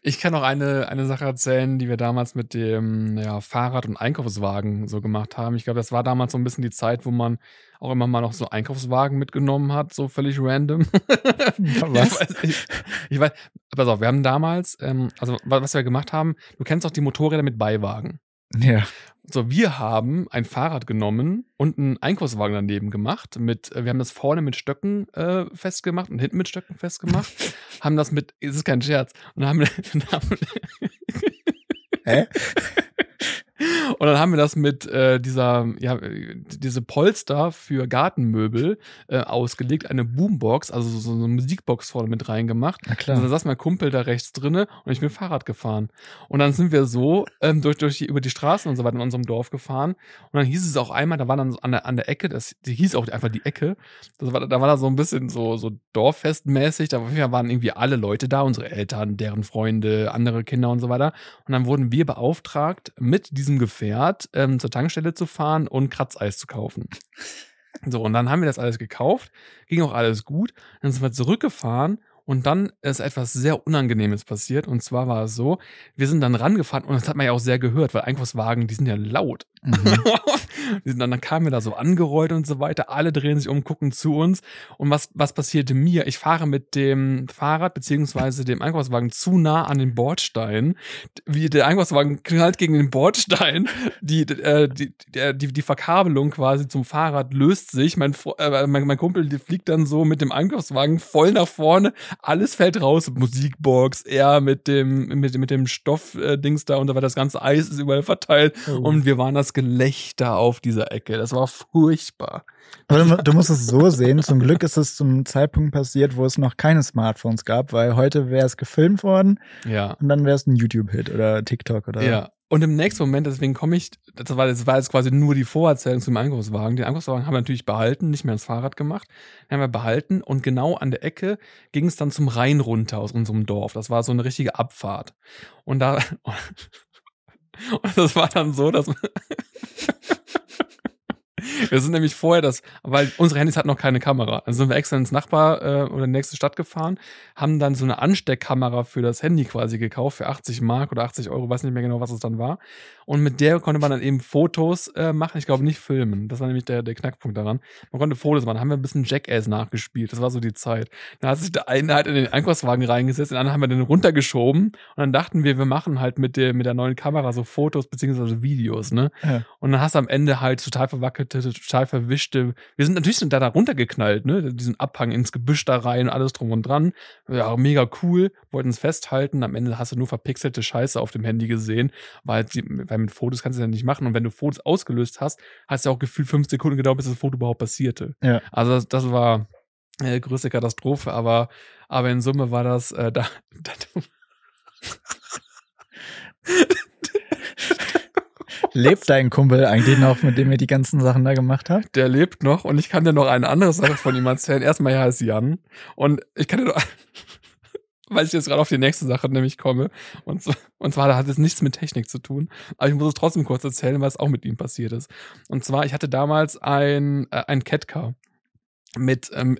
Ich kann noch eine, eine Sache erzählen, die wir damals mit dem ja, Fahrrad und Einkaufswagen so gemacht haben. Ich glaube, das war damals so ein bisschen die Zeit, wo man auch immer mal noch so Einkaufswagen mitgenommen hat, so völlig random. Was? Ich weiß, ich, ich weiß, pass auf, wir haben damals, ähm, also wa- was wir gemacht haben, du kennst doch die Motorräder mit Beiwagen. Ja. So, wir haben ein Fahrrad genommen und einen Einkaufswagen daneben gemacht. Mit, äh, wir haben das vorne mit Stöcken äh, festgemacht und hinten mit Stöcken festgemacht. haben das mit, es ist kein Scherz, und haben, und haben, Hä? und dann haben wir das mit äh, dieser, ja, diese Polster für Gartenmöbel äh, ausgelegt, eine Boombox, also so, eine Musikbox vorne mit reingemacht. Na klar. da saß mein Kumpel da rechts drinne und ich bin Fahrrad gefahren. Und dann sind wir so ähm, durch, durch die, über die Straßen und so weiter in unserem Dorf gefahren. Und dann hieß es auch einmal, da war dann so an der, an der Ecke, das die hieß auch einfach die Ecke. Das war, da war da so ein bisschen so, so Dorffestmäßig. Da waren irgendwie alle Leute da, unsere Eltern, deren Freunde, andere Kinder und so weiter. Und dann wurden wir beauftragt, mit diesem Gefährt ähm, zur Tankstelle zu fahren und Kratzeis zu kaufen. So, und dann haben wir das alles gekauft, ging auch alles gut. Dann sind wir zurückgefahren und dann ist etwas sehr Unangenehmes passiert. Und zwar war es so, wir sind dann rangefahren und das hat man ja auch sehr gehört, weil Einkaufswagen, die sind ja laut. Mhm. Die sind dann, kamen wir da so angerollt und so weiter. Alle drehen sich um, gucken zu uns. Und was, was passierte mir? Ich fahre mit dem Fahrrad beziehungsweise dem Einkaufswagen zu nah an den Bordstein. Wie der Einkaufswagen knallt gegen den Bordstein. Die, äh, die, die, die, die Verkabelung quasi zum Fahrrad löst sich. Mein, äh, mein, mein Kumpel fliegt dann so mit dem Einkaufswagen voll nach vorne. Alles fällt raus. Musikbox, er mit dem, mit, mit dem Stoffdings da und so weiter. Das ganze Eis ist überall verteilt. Oh. Und wir waren das Gelächter auf dieser Ecke. Das war furchtbar. Aber du, du musst es so sehen. Zum Glück ist es zum Zeitpunkt passiert, wo es noch keine Smartphones gab, weil heute wäre es gefilmt worden Ja. und dann wäre es ein YouTube-Hit oder TikTok oder. Ja. Und im nächsten Moment, deswegen komme ich, das war, das war jetzt quasi nur die Vorerzählung zum Einkaufswagen. Den Einkaufswagen haben wir natürlich behalten, nicht mehr ins Fahrrad gemacht. Den haben wir behalten und genau an der Ecke ging es dann zum Rhein runter aus unserem Dorf. Das war so eine richtige Abfahrt. Und da, und das war dann so, dass wir sind nämlich vorher das, weil unsere Handys hatten noch keine Kamera. Also sind wir extra ins Nachbar äh, oder in die nächste Stadt gefahren, haben dann so eine Ansteckkamera für das Handy quasi gekauft für 80 Mark oder 80 Euro, weiß nicht mehr genau, was es dann war. Und mit der konnte man dann eben Fotos äh, machen, ich glaube nicht filmen. Das war nämlich der, der Knackpunkt daran. Man konnte Fotos machen, haben wir ein bisschen Jackass nachgespielt. Das war so die Zeit. Da hat sich der eine halt in den Einkaufswagen reingesetzt, den anderen haben wir dann runtergeschoben und dann dachten wir, wir machen halt mit der, mit der neuen Kamera so Fotos beziehungsweise Videos, ne? Ja. Und dann hast du am Ende halt total verwackelte, total verwischte. Wir sind natürlich da, da runtergeknallt, ne? Diesen Abhang ins Gebüsch da rein, alles drum und dran. Ja, mega cool. Wollten es festhalten. Am Ende hast du nur verpixelte Scheiße auf dem Handy gesehen, weil, die, weil mit Fotos kannst du ja nicht machen. Und wenn du Fotos ausgelöst hast, hast du auch gefühlt fünf Sekunden gedauert, bis das Foto überhaupt passierte. Ja. Also das, das war äh, größte Katastrophe, aber, aber in Summe war das, äh, da, da Lebt dein Kumpel eigentlich noch, mit dem ihr die ganzen Sachen da gemacht habt? der lebt noch und ich kann dir noch eine andere Sache von ihm erzählen. Erstmal, er heißt Jan und ich kann dir noch, weil ich jetzt gerade auf die nächste Sache nämlich komme und, so, und zwar da hat es nichts mit Technik zu tun, aber ich muss es trotzdem kurz erzählen, was auch mit ihm passiert ist. Und zwar, ich hatte damals ein, äh, ein Catcar mit, ähm,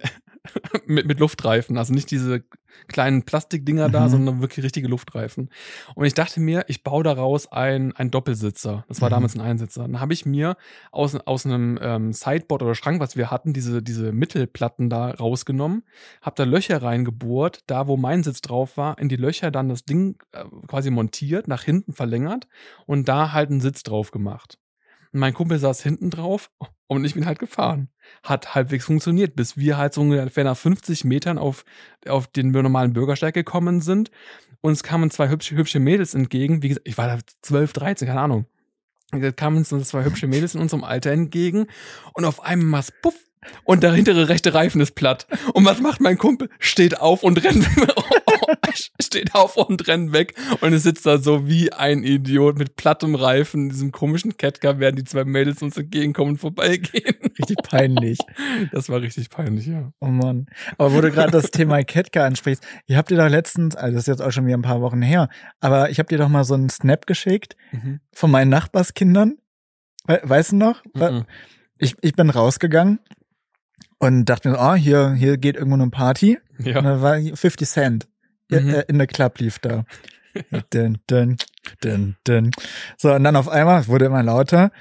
mit, mit Luftreifen. Also nicht diese kleinen Plastikdinger da, Mhm. sondern wirklich richtige Luftreifen. Und ich dachte mir, ich baue daraus ein, ein Doppelsitzer. Das war Mhm. damals ein Einsitzer. Dann habe ich mir aus, aus einem ähm, Sideboard oder Schrank, was wir hatten, diese, diese Mittelplatten da rausgenommen, habe da Löcher reingebohrt, da wo mein Sitz drauf war, in die Löcher dann das Ding äh, quasi montiert, nach hinten verlängert und da halt einen Sitz drauf gemacht. Und mein Kumpel saß hinten drauf und ich bin halt gefahren. Hat halbwegs funktioniert, bis wir halt so ungefähr nach 50 Metern auf, auf den normalen Bürgersteig gekommen sind. Uns kamen zwei hübsche, hübsche Mädels entgegen. Wie gesagt, ich war da 12, 13, keine Ahnung. Da kamen uns zwei hübsche Mädels in unserem Alter entgegen und auf einmal puff und der hintere rechte Reifen ist platt. Und was macht mein Kumpel? Steht auf und rennt, steht auf und rennt weg und es sitzt da so wie ein Idiot mit plattem Reifen, in diesem komischen Catcar, während die zwei Mädels uns entgegenkommen und vorbeigehen. Richtig peinlich. Das war richtig peinlich, ja. Oh Mann. Aber wo du gerade das Thema Ketka ansprichst, ihr habt dir doch letztens, also das ist jetzt auch schon wieder ein paar Wochen her, aber ich hab dir doch mal so einen Snap geschickt Mhm. von meinen Nachbarskindern. We weißt du noch? Mhm. Ich, ich bin rausgegangen und dachte mir, oh, hier, hier geht irgendwo eine Party. Und Ja. da war 50 Cent. Mhm. Äh, In der Club lief da. dun, dun, dun, dun. So, und dann auf einmal, wurde immer lauter,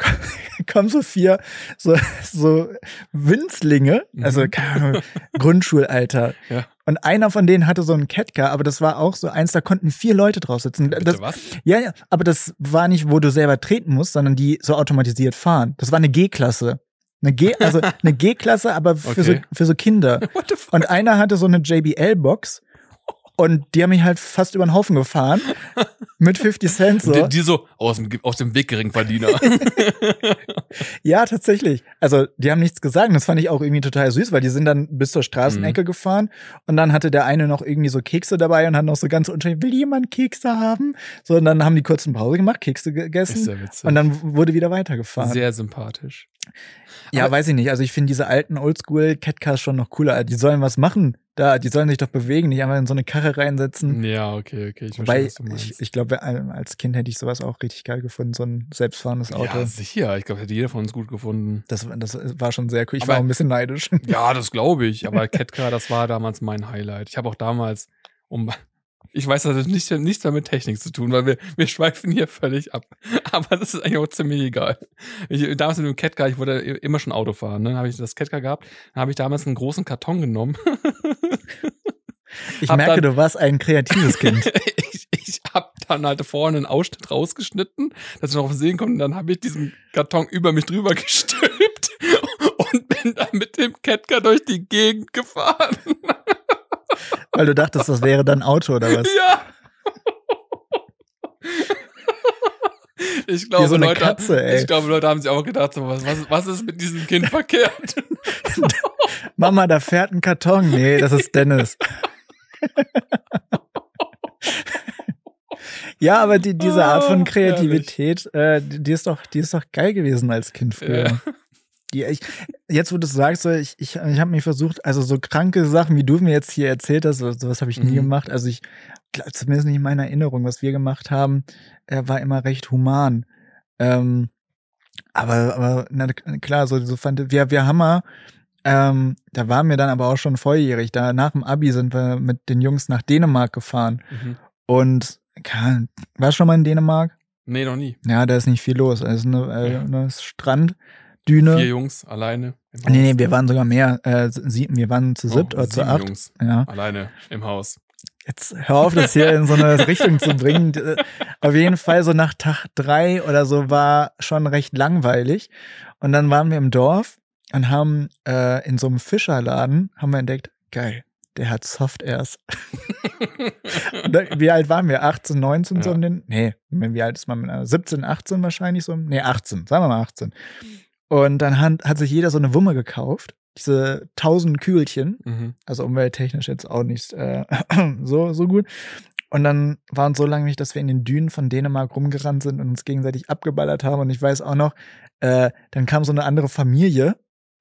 kommen so vier, so, so Winzlinge, also Mhm. keine Ahnung, Grundschulalter. Ja. Und einer von denen hatte so einen Catcar, aber das war auch so eins, da konnten vier Leute drauf sitzen. Bitte Das, was? ja, ja, aber das war nicht, wo du selber treten musst, sondern die so automatisiert fahren. Das war eine G-Klasse. Eine G, also eine G-Klasse, aber für, so, Okay. für so Kinder. What the fuck? Und einer hatte so eine JBL-Box und die haben mich halt fast über den Haufen gefahren. Mit 50 Cent so. Die, die so aus dem, aus dem Weg Geringverdiener. Ja, tatsächlich. Also, die haben nichts gesagt. Das fand ich auch irgendwie total süß, weil die sind dann bis zur Mhm. Straßenecke gefahren und dann hatte der eine noch irgendwie so Kekse dabei und hat noch so ganz unschuldig, will jemand Kekse haben? So, und dann haben die kurz eine Pause gemacht, Kekse gegessen und dann wurde wieder weitergefahren. sehr sympathisch. ja, aber- weiß ich nicht. Also, ich finde diese alten Oldschool-Catcars schon noch cooler. Die sollen was machen da. Die sollen sich doch bewegen, nicht einfach in so eine Karre reinsetzen. Ja, okay, okay. Ich Wobei, verstehe, ich, ich glaube, als Kind hätte ich sowas auch richtig geil gefunden, so ein selbstfahrendes Auto. Ja, sicher. Ich glaube, hätte jeder von uns gut gefunden. Das, das war schon sehr cool. Ich Aber- war auch ein bisschen neidisch. Ja, das glaube ich. Aber Catcar, das war damals mein Highlight. Ich habe auch damals, um, ich weiß, das hat nicht, nichts mehr mit Technik zu tun, weil wir, wir schweifen hier völlig ab. Aber das ist eigentlich auch ziemlich egal. Ich, damals mit dem Catcar, ich wollte immer schon Auto fahren. Ne? Dann habe ich das Catcar gehabt. Dann habe ich damals einen großen Karton genommen. Ich Hab merke, dann- du warst ein kreatives Kind. ich ich habe dann halt vorne einen Ausschnitt rausgeschnitten, dass ich noch sehen konnte. Und dann habe ich diesen Karton über mich drüber gestülpt und bin dann mit dem Catcar durch die Gegend gefahren. Weil du dachtest, das wäre dann Auto oder was? Ja. Ich glaube, so Leute, Katze, ich glaube, Leute haben sich auch gedacht, so, was, was, ist mit diesem Kind verkehrt? Mama, da fährt ein Karton. Nee, das ist Dennis. ja, aber die, diese Art von Ah, Kreativität, äh, die die ist doch, die ist doch geil gewesen als Kind früher. Ja. Die, ich, jetzt, wo du es sagst, so, ich, ich, ich habe mich versucht, also so kranke Sachen, wie du mir jetzt hier erzählt hast, so, sowas habe ich nie Mhm. gemacht. Also ich, zumindest nicht in meiner Erinnerung, was wir gemacht haben, äh, war immer recht human. Ähm, aber, aber na, klar, so, so fand wir, wir haben mal, ähm, da waren wir dann aber auch schon volljährig. Da nach dem Abi sind wir mit den Jungs nach Dänemark gefahren. Mhm. Und kann, war schon mal in Dänemark? Nee, noch nie. Ja, da ist nicht viel los. Es ist eine, äh, Ja. eine Stranddüne. Vier Jungs alleine im Haus. Nee, nee, wir waren sogar mehr. Äh, sieben, wir waren zu siebt Oh, oder zu acht. Jungs Ja. alleine im Haus. Jetzt hör auf, das hier in so eine Richtung zu bringen. Äh, Auf jeden Fall so nach Tag drei oder so war schon recht langweilig. Und dann waren wir im Dorf und haben äh, in so einem Fischerladen haben wir entdeckt, geil, der hat Soft Airs. Wie alt waren wir? 18, 19 so Ja. um den? Nee, wie alt ist man? 17, 18 wahrscheinlich so? Nee, 18, sagen wir mal 18. Und dann hat, hat sich jeder so eine Wumme gekauft. Diese 1000 Kügelchen Mhm. also umwelttechnisch jetzt auch nicht äh, so, so gut. Und dann war uns so lange nicht, dass wir in den Dünen von Dänemark rumgerannt sind und uns gegenseitig abgeballert haben. Und ich weiß auch noch, äh, dann kam so eine andere Familie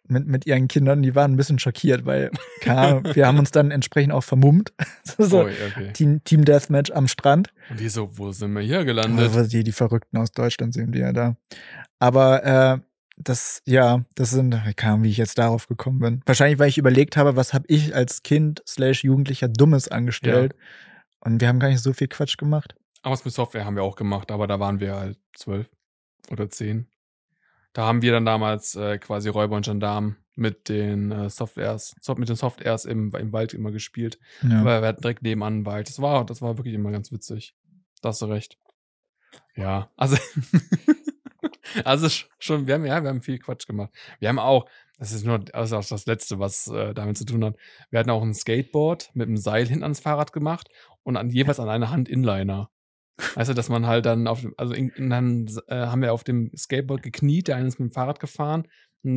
mit, mit ihren Kindern, die waren ein bisschen schockiert, weil Ahnung, wir haben uns dann entsprechend auch vermummt. so Ui, okay. Team, Team Deathmatch am Strand. Und die so, wo sind wir hier gelandet? Also die, die Verrückten aus Deutschland sind die ja da. Aber äh, das, ja, das sind, keine wie ich jetzt darauf gekommen bin. Wahrscheinlich, weil ich überlegt habe, was habe ich als Kind slash Jugendlicher Dummes angestellt. Und wir haben gar nicht so viel Quatsch gemacht. Aber was mit Software haben wir auch gemacht, aber da waren wir halt zwölf oder zehn. Da haben wir dann damals äh, quasi Räuber und Gendarmen mit den äh, Softwares, Soft- mit den Softwares im, im Wald immer gespielt. Ja. Weil wir hatten direkt nebenan einen Wald. Das war, das war wirklich immer ganz witzig. Da hast du recht. Ja, also, also sch- schon, wir haben, ja, wir haben viel Quatsch gemacht. Wir haben auch, das ist nur also auch das Letzte, was äh, damit zu tun hat. Wir hatten auch ein Skateboard mit einem Seil hinten ans Fahrrad gemacht und an, jeweils an einer Hand Inliner. Weißt du, dass man halt dann auf dem, also in, in dann äh, haben wir auf dem Skateboard gekniet, der eine ist mit dem Fahrrad gefahren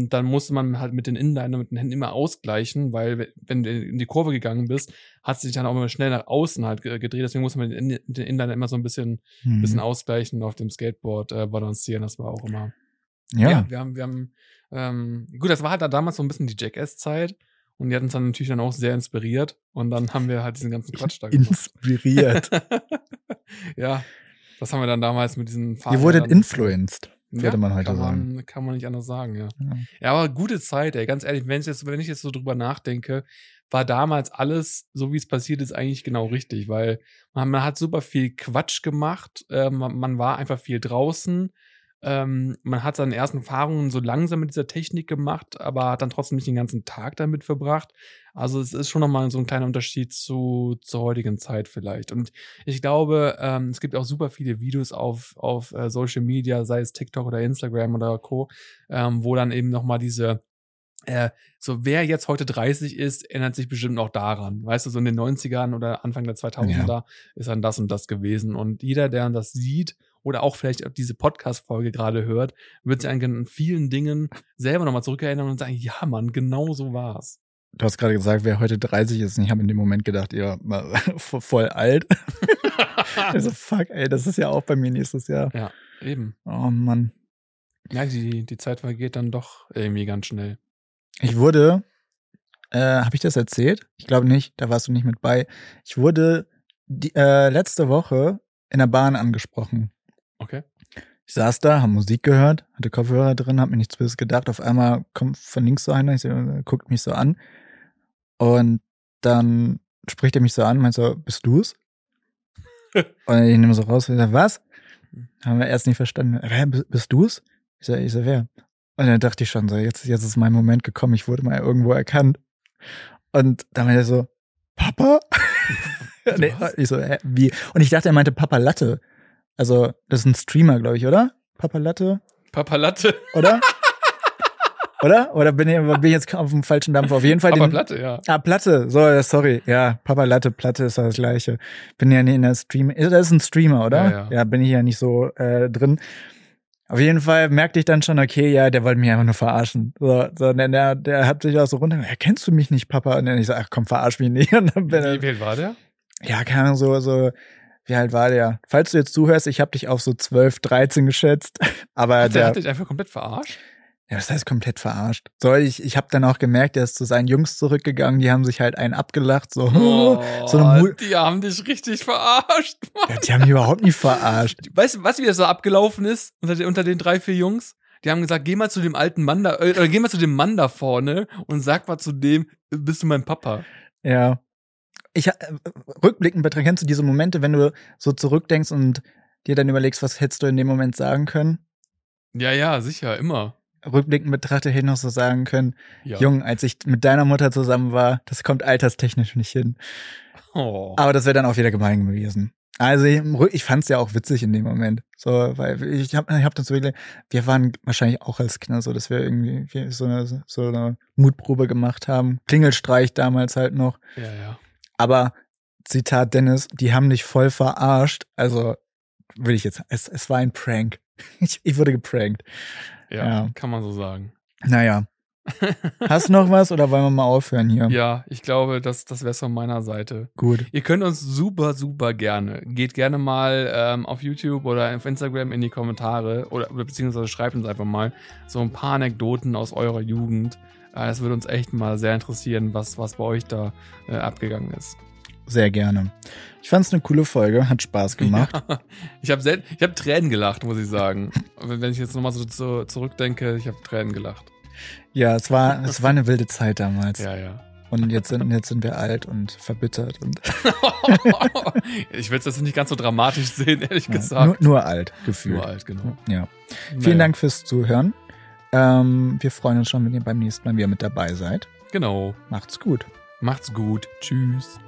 dann musste man halt mit den Inliner, mit den Händen immer ausgleichen, weil we- wenn du in die Kurve gegangen bist, hat sie sich dann auch immer schnell nach außen halt ge- gedreht, deswegen musste man den, Inliner immer so ein bisschen, Hm. bisschen ausgleichen und auf dem Skateboard äh, balancieren, das war auch immer. ja. wir haben, wir haben, ähm, gut, das war halt da damals so ein bisschen die Jackass-Zeit und die hat uns dann natürlich dann auch sehr inspiriert und dann haben wir halt diesen ganzen Quatsch da gemacht. Inspiriert. ja, das haben wir dann damals mit diesen Ihr wurdet Fahrrädern- influenced, würde man heute kann sagen. Man, kann man nicht anders sagen, ja. Ja. Ja, aber gute Zeit, ey, ganz ehrlich, wenn ich jetzt, wenn ich jetzt so drüber nachdenke, war damals alles, so wie es passiert ist, eigentlich genau richtig, weil man, man hat super viel Quatsch gemacht, äh, man, man war einfach viel draußen, ähm, man hat seine ersten Erfahrungen so langsam mit dieser Technik gemacht, aber hat dann trotzdem nicht den ganzen Tag damit verbracht. Also es ist schon nochmal so ein kleiner Unterschied zu zur heutigen Zeit vielleicht. Und ich glaube, ähm, es gibt auch super viele Videos auf, auf äh, Social Media, sei es TikTok oder Instagram oder Co., ähm, wo dann eben nochmal diese äh, so wer jetzt heute 30 ist, ändert sich bestimmt auch daran. Weißt du, so in den 90ern oder Anfang der 2000er ist dann das und das gewesen. Und jeder, der das sieht oder auch vielleicht diese Podcast-Folge gerade hört, wird sich an vielen Dingen selber nochmal zurückerinnern und sagen, ja Mann, genau so war's. Du hast gerade gesagt, wer heute 30 ist. Und ich habe in dem Moment gedacht, ihr voll alt. also fuck, ey, das ist ja auch bei mir nächstes Jahr. ja, eben. Oh Mann. Ja, die, die Zeit vergeht dann doch irgendwie ganz schnell. Ich wurde, äh, habe ich das erzählt? Ich glaube nicht, da warst du nicht mit bei. Ich wurde die, äh, letzte Woche in der Bahn angesprochen. Okay. Ich saß da, habe Musik gehört, hatte Kopfhörer drin, habe mir nichts Böses gedacht. Auf einmal kommt von links so einer, ich so, guckt mich so an. Und dann spricht er mich so an, meint so, bist du's? und ich nehme so raus, ich sag, was? Haben wir erst nicht verstanden. Wer, bist du's? Ich so, ich so, wer? Und dann dachte ich schon so, jetzt, jetzt ist mein Moment gekommen, ich wurde mal irgendwo erkannt. Und dann meinte er so, Papa? nee, ich so, hä, wie? Und ich dachte, er meinte Papa Latte. Also, das ist ein Streamer, glaube ich, oder? Papa Latte, Papa Latte. oder? oder? Oder bin ich, bin ich jetzt auf dem falschen Dampf? Auf jeden Fall Papa den, Platte, ja. Ah, Platte. So, ja, sorry. Ja, Papa Latte, Platte ist das gleiche. Bin ja nicht in der Stream. Das ist ein Streamer, oder? Ja, ja. bin ich ja nicht so äh, drin. Auf jeden Fall merkte ich dann schon, okay, ja, der wollte mich einfach nur verarschen. So, so der, der, der hat sich auch so runter, ja, kennst du mich nicht, Papa? Und dann ich so, ach komm, verarsch mich nicht. Und dann bin Wie, alt war der? ja, keine Ahnung, so, so, wie alt war der? Falls du jetzt zuhörst, ich habe dich auf so 12, 13 geschätzt. Aber Ach, der der, hat dich einfach komplett verarscht? ja, das heißt komplett verarscht. So, ich, ich habe dann auch gemerkt, der ist zu seinen Jungs zurückgegangen, die haben sich halt einen abgelacht, so, so eine Mu die haben dich richtig verarscht. Mann. ja, die haben mich überhaupt nicht verarscht. Weißt du, was wie das so abgelaufen ist unter den, unter den drei, vier Jungs? Die haben gesagt, geh mal zu dem alten Mann da, äh, oder geh mal zu dem Mann da vorne und sag mal zu dem, bist du mein Papa? Ja. Ich, äh, rückblickend betrachtet, kennst du diese Momente, wenn du so zurückdenkst und dir dann überlegst, was hättest du in dem Moment sagen können? Ja, ja, sicher, immer. Rückblickend betrachtet hätte ich noch so sagen können, Ja. Jung, als ich mit deiner Mutter zusammen war, das kommt alterstechnisch nicht hin. Oh. Aber das wäre dann auch wieder gemein gewesen. Also ich, ich fand es ja auch witzig in dem Moment. So, weil ich habe ich hab dann so wirklich, wir waren wahrscheinlich auch als Kinder so, dass wir irgendwie so eine, so eine Mutprobe gemacht haben. Klingelstreich damals halt noch. Ja, ja. Aber Zitat Dennis, die haben dich voll verarscht. Also würde ich jetzt, es, es war ein Prank. Ich, ich wurde geprankt. Ja, Ja. kann man so sagen. Naja. Hast du noch was oder wollen wir mal aufhören hier? Ja, ich glaube, das, das wäre von meiner Seite. Gut. Ihr könnt uns super, super gerne. Geht gerne mal ähm, auf YouTube oder auf Instagram in die Kommentare oder beziehungsweise schreibt uns einfach mal so ein paar Anekdoten aus eurer Jugend. Äh, das würde uns echt mal sehr interessieren, was, was bei euch da äh, abgegangen ist. Sehr gerne. Ich fand es eine coole Folge, hat Spaß gemacht. Ja, ich habe ich hab Tränen gelacht, muss ich sagen. Wenn ich jetzt nochmal so, so zurückdenke, ich habe Tränen gelacht. Ja, es war, es war eine wilde Zeit damals. Ja, ja. Und jetzt sind, jetzt sind wir alt und verbittert. Und ich will es jetzt nicht ganz so dramatisch sehen, ehrlich ja, gesagt. Nur, nur alt, gefühlt. Nur alt, genau. Ja. Naja. Vielen Dank fürs Zuhören. Ähm, wir freuen uns schon, wenn ihr beim nächsten Mal wieder mit dabei seid. Genau. Macht's gut. Macht's gut. Tschüss.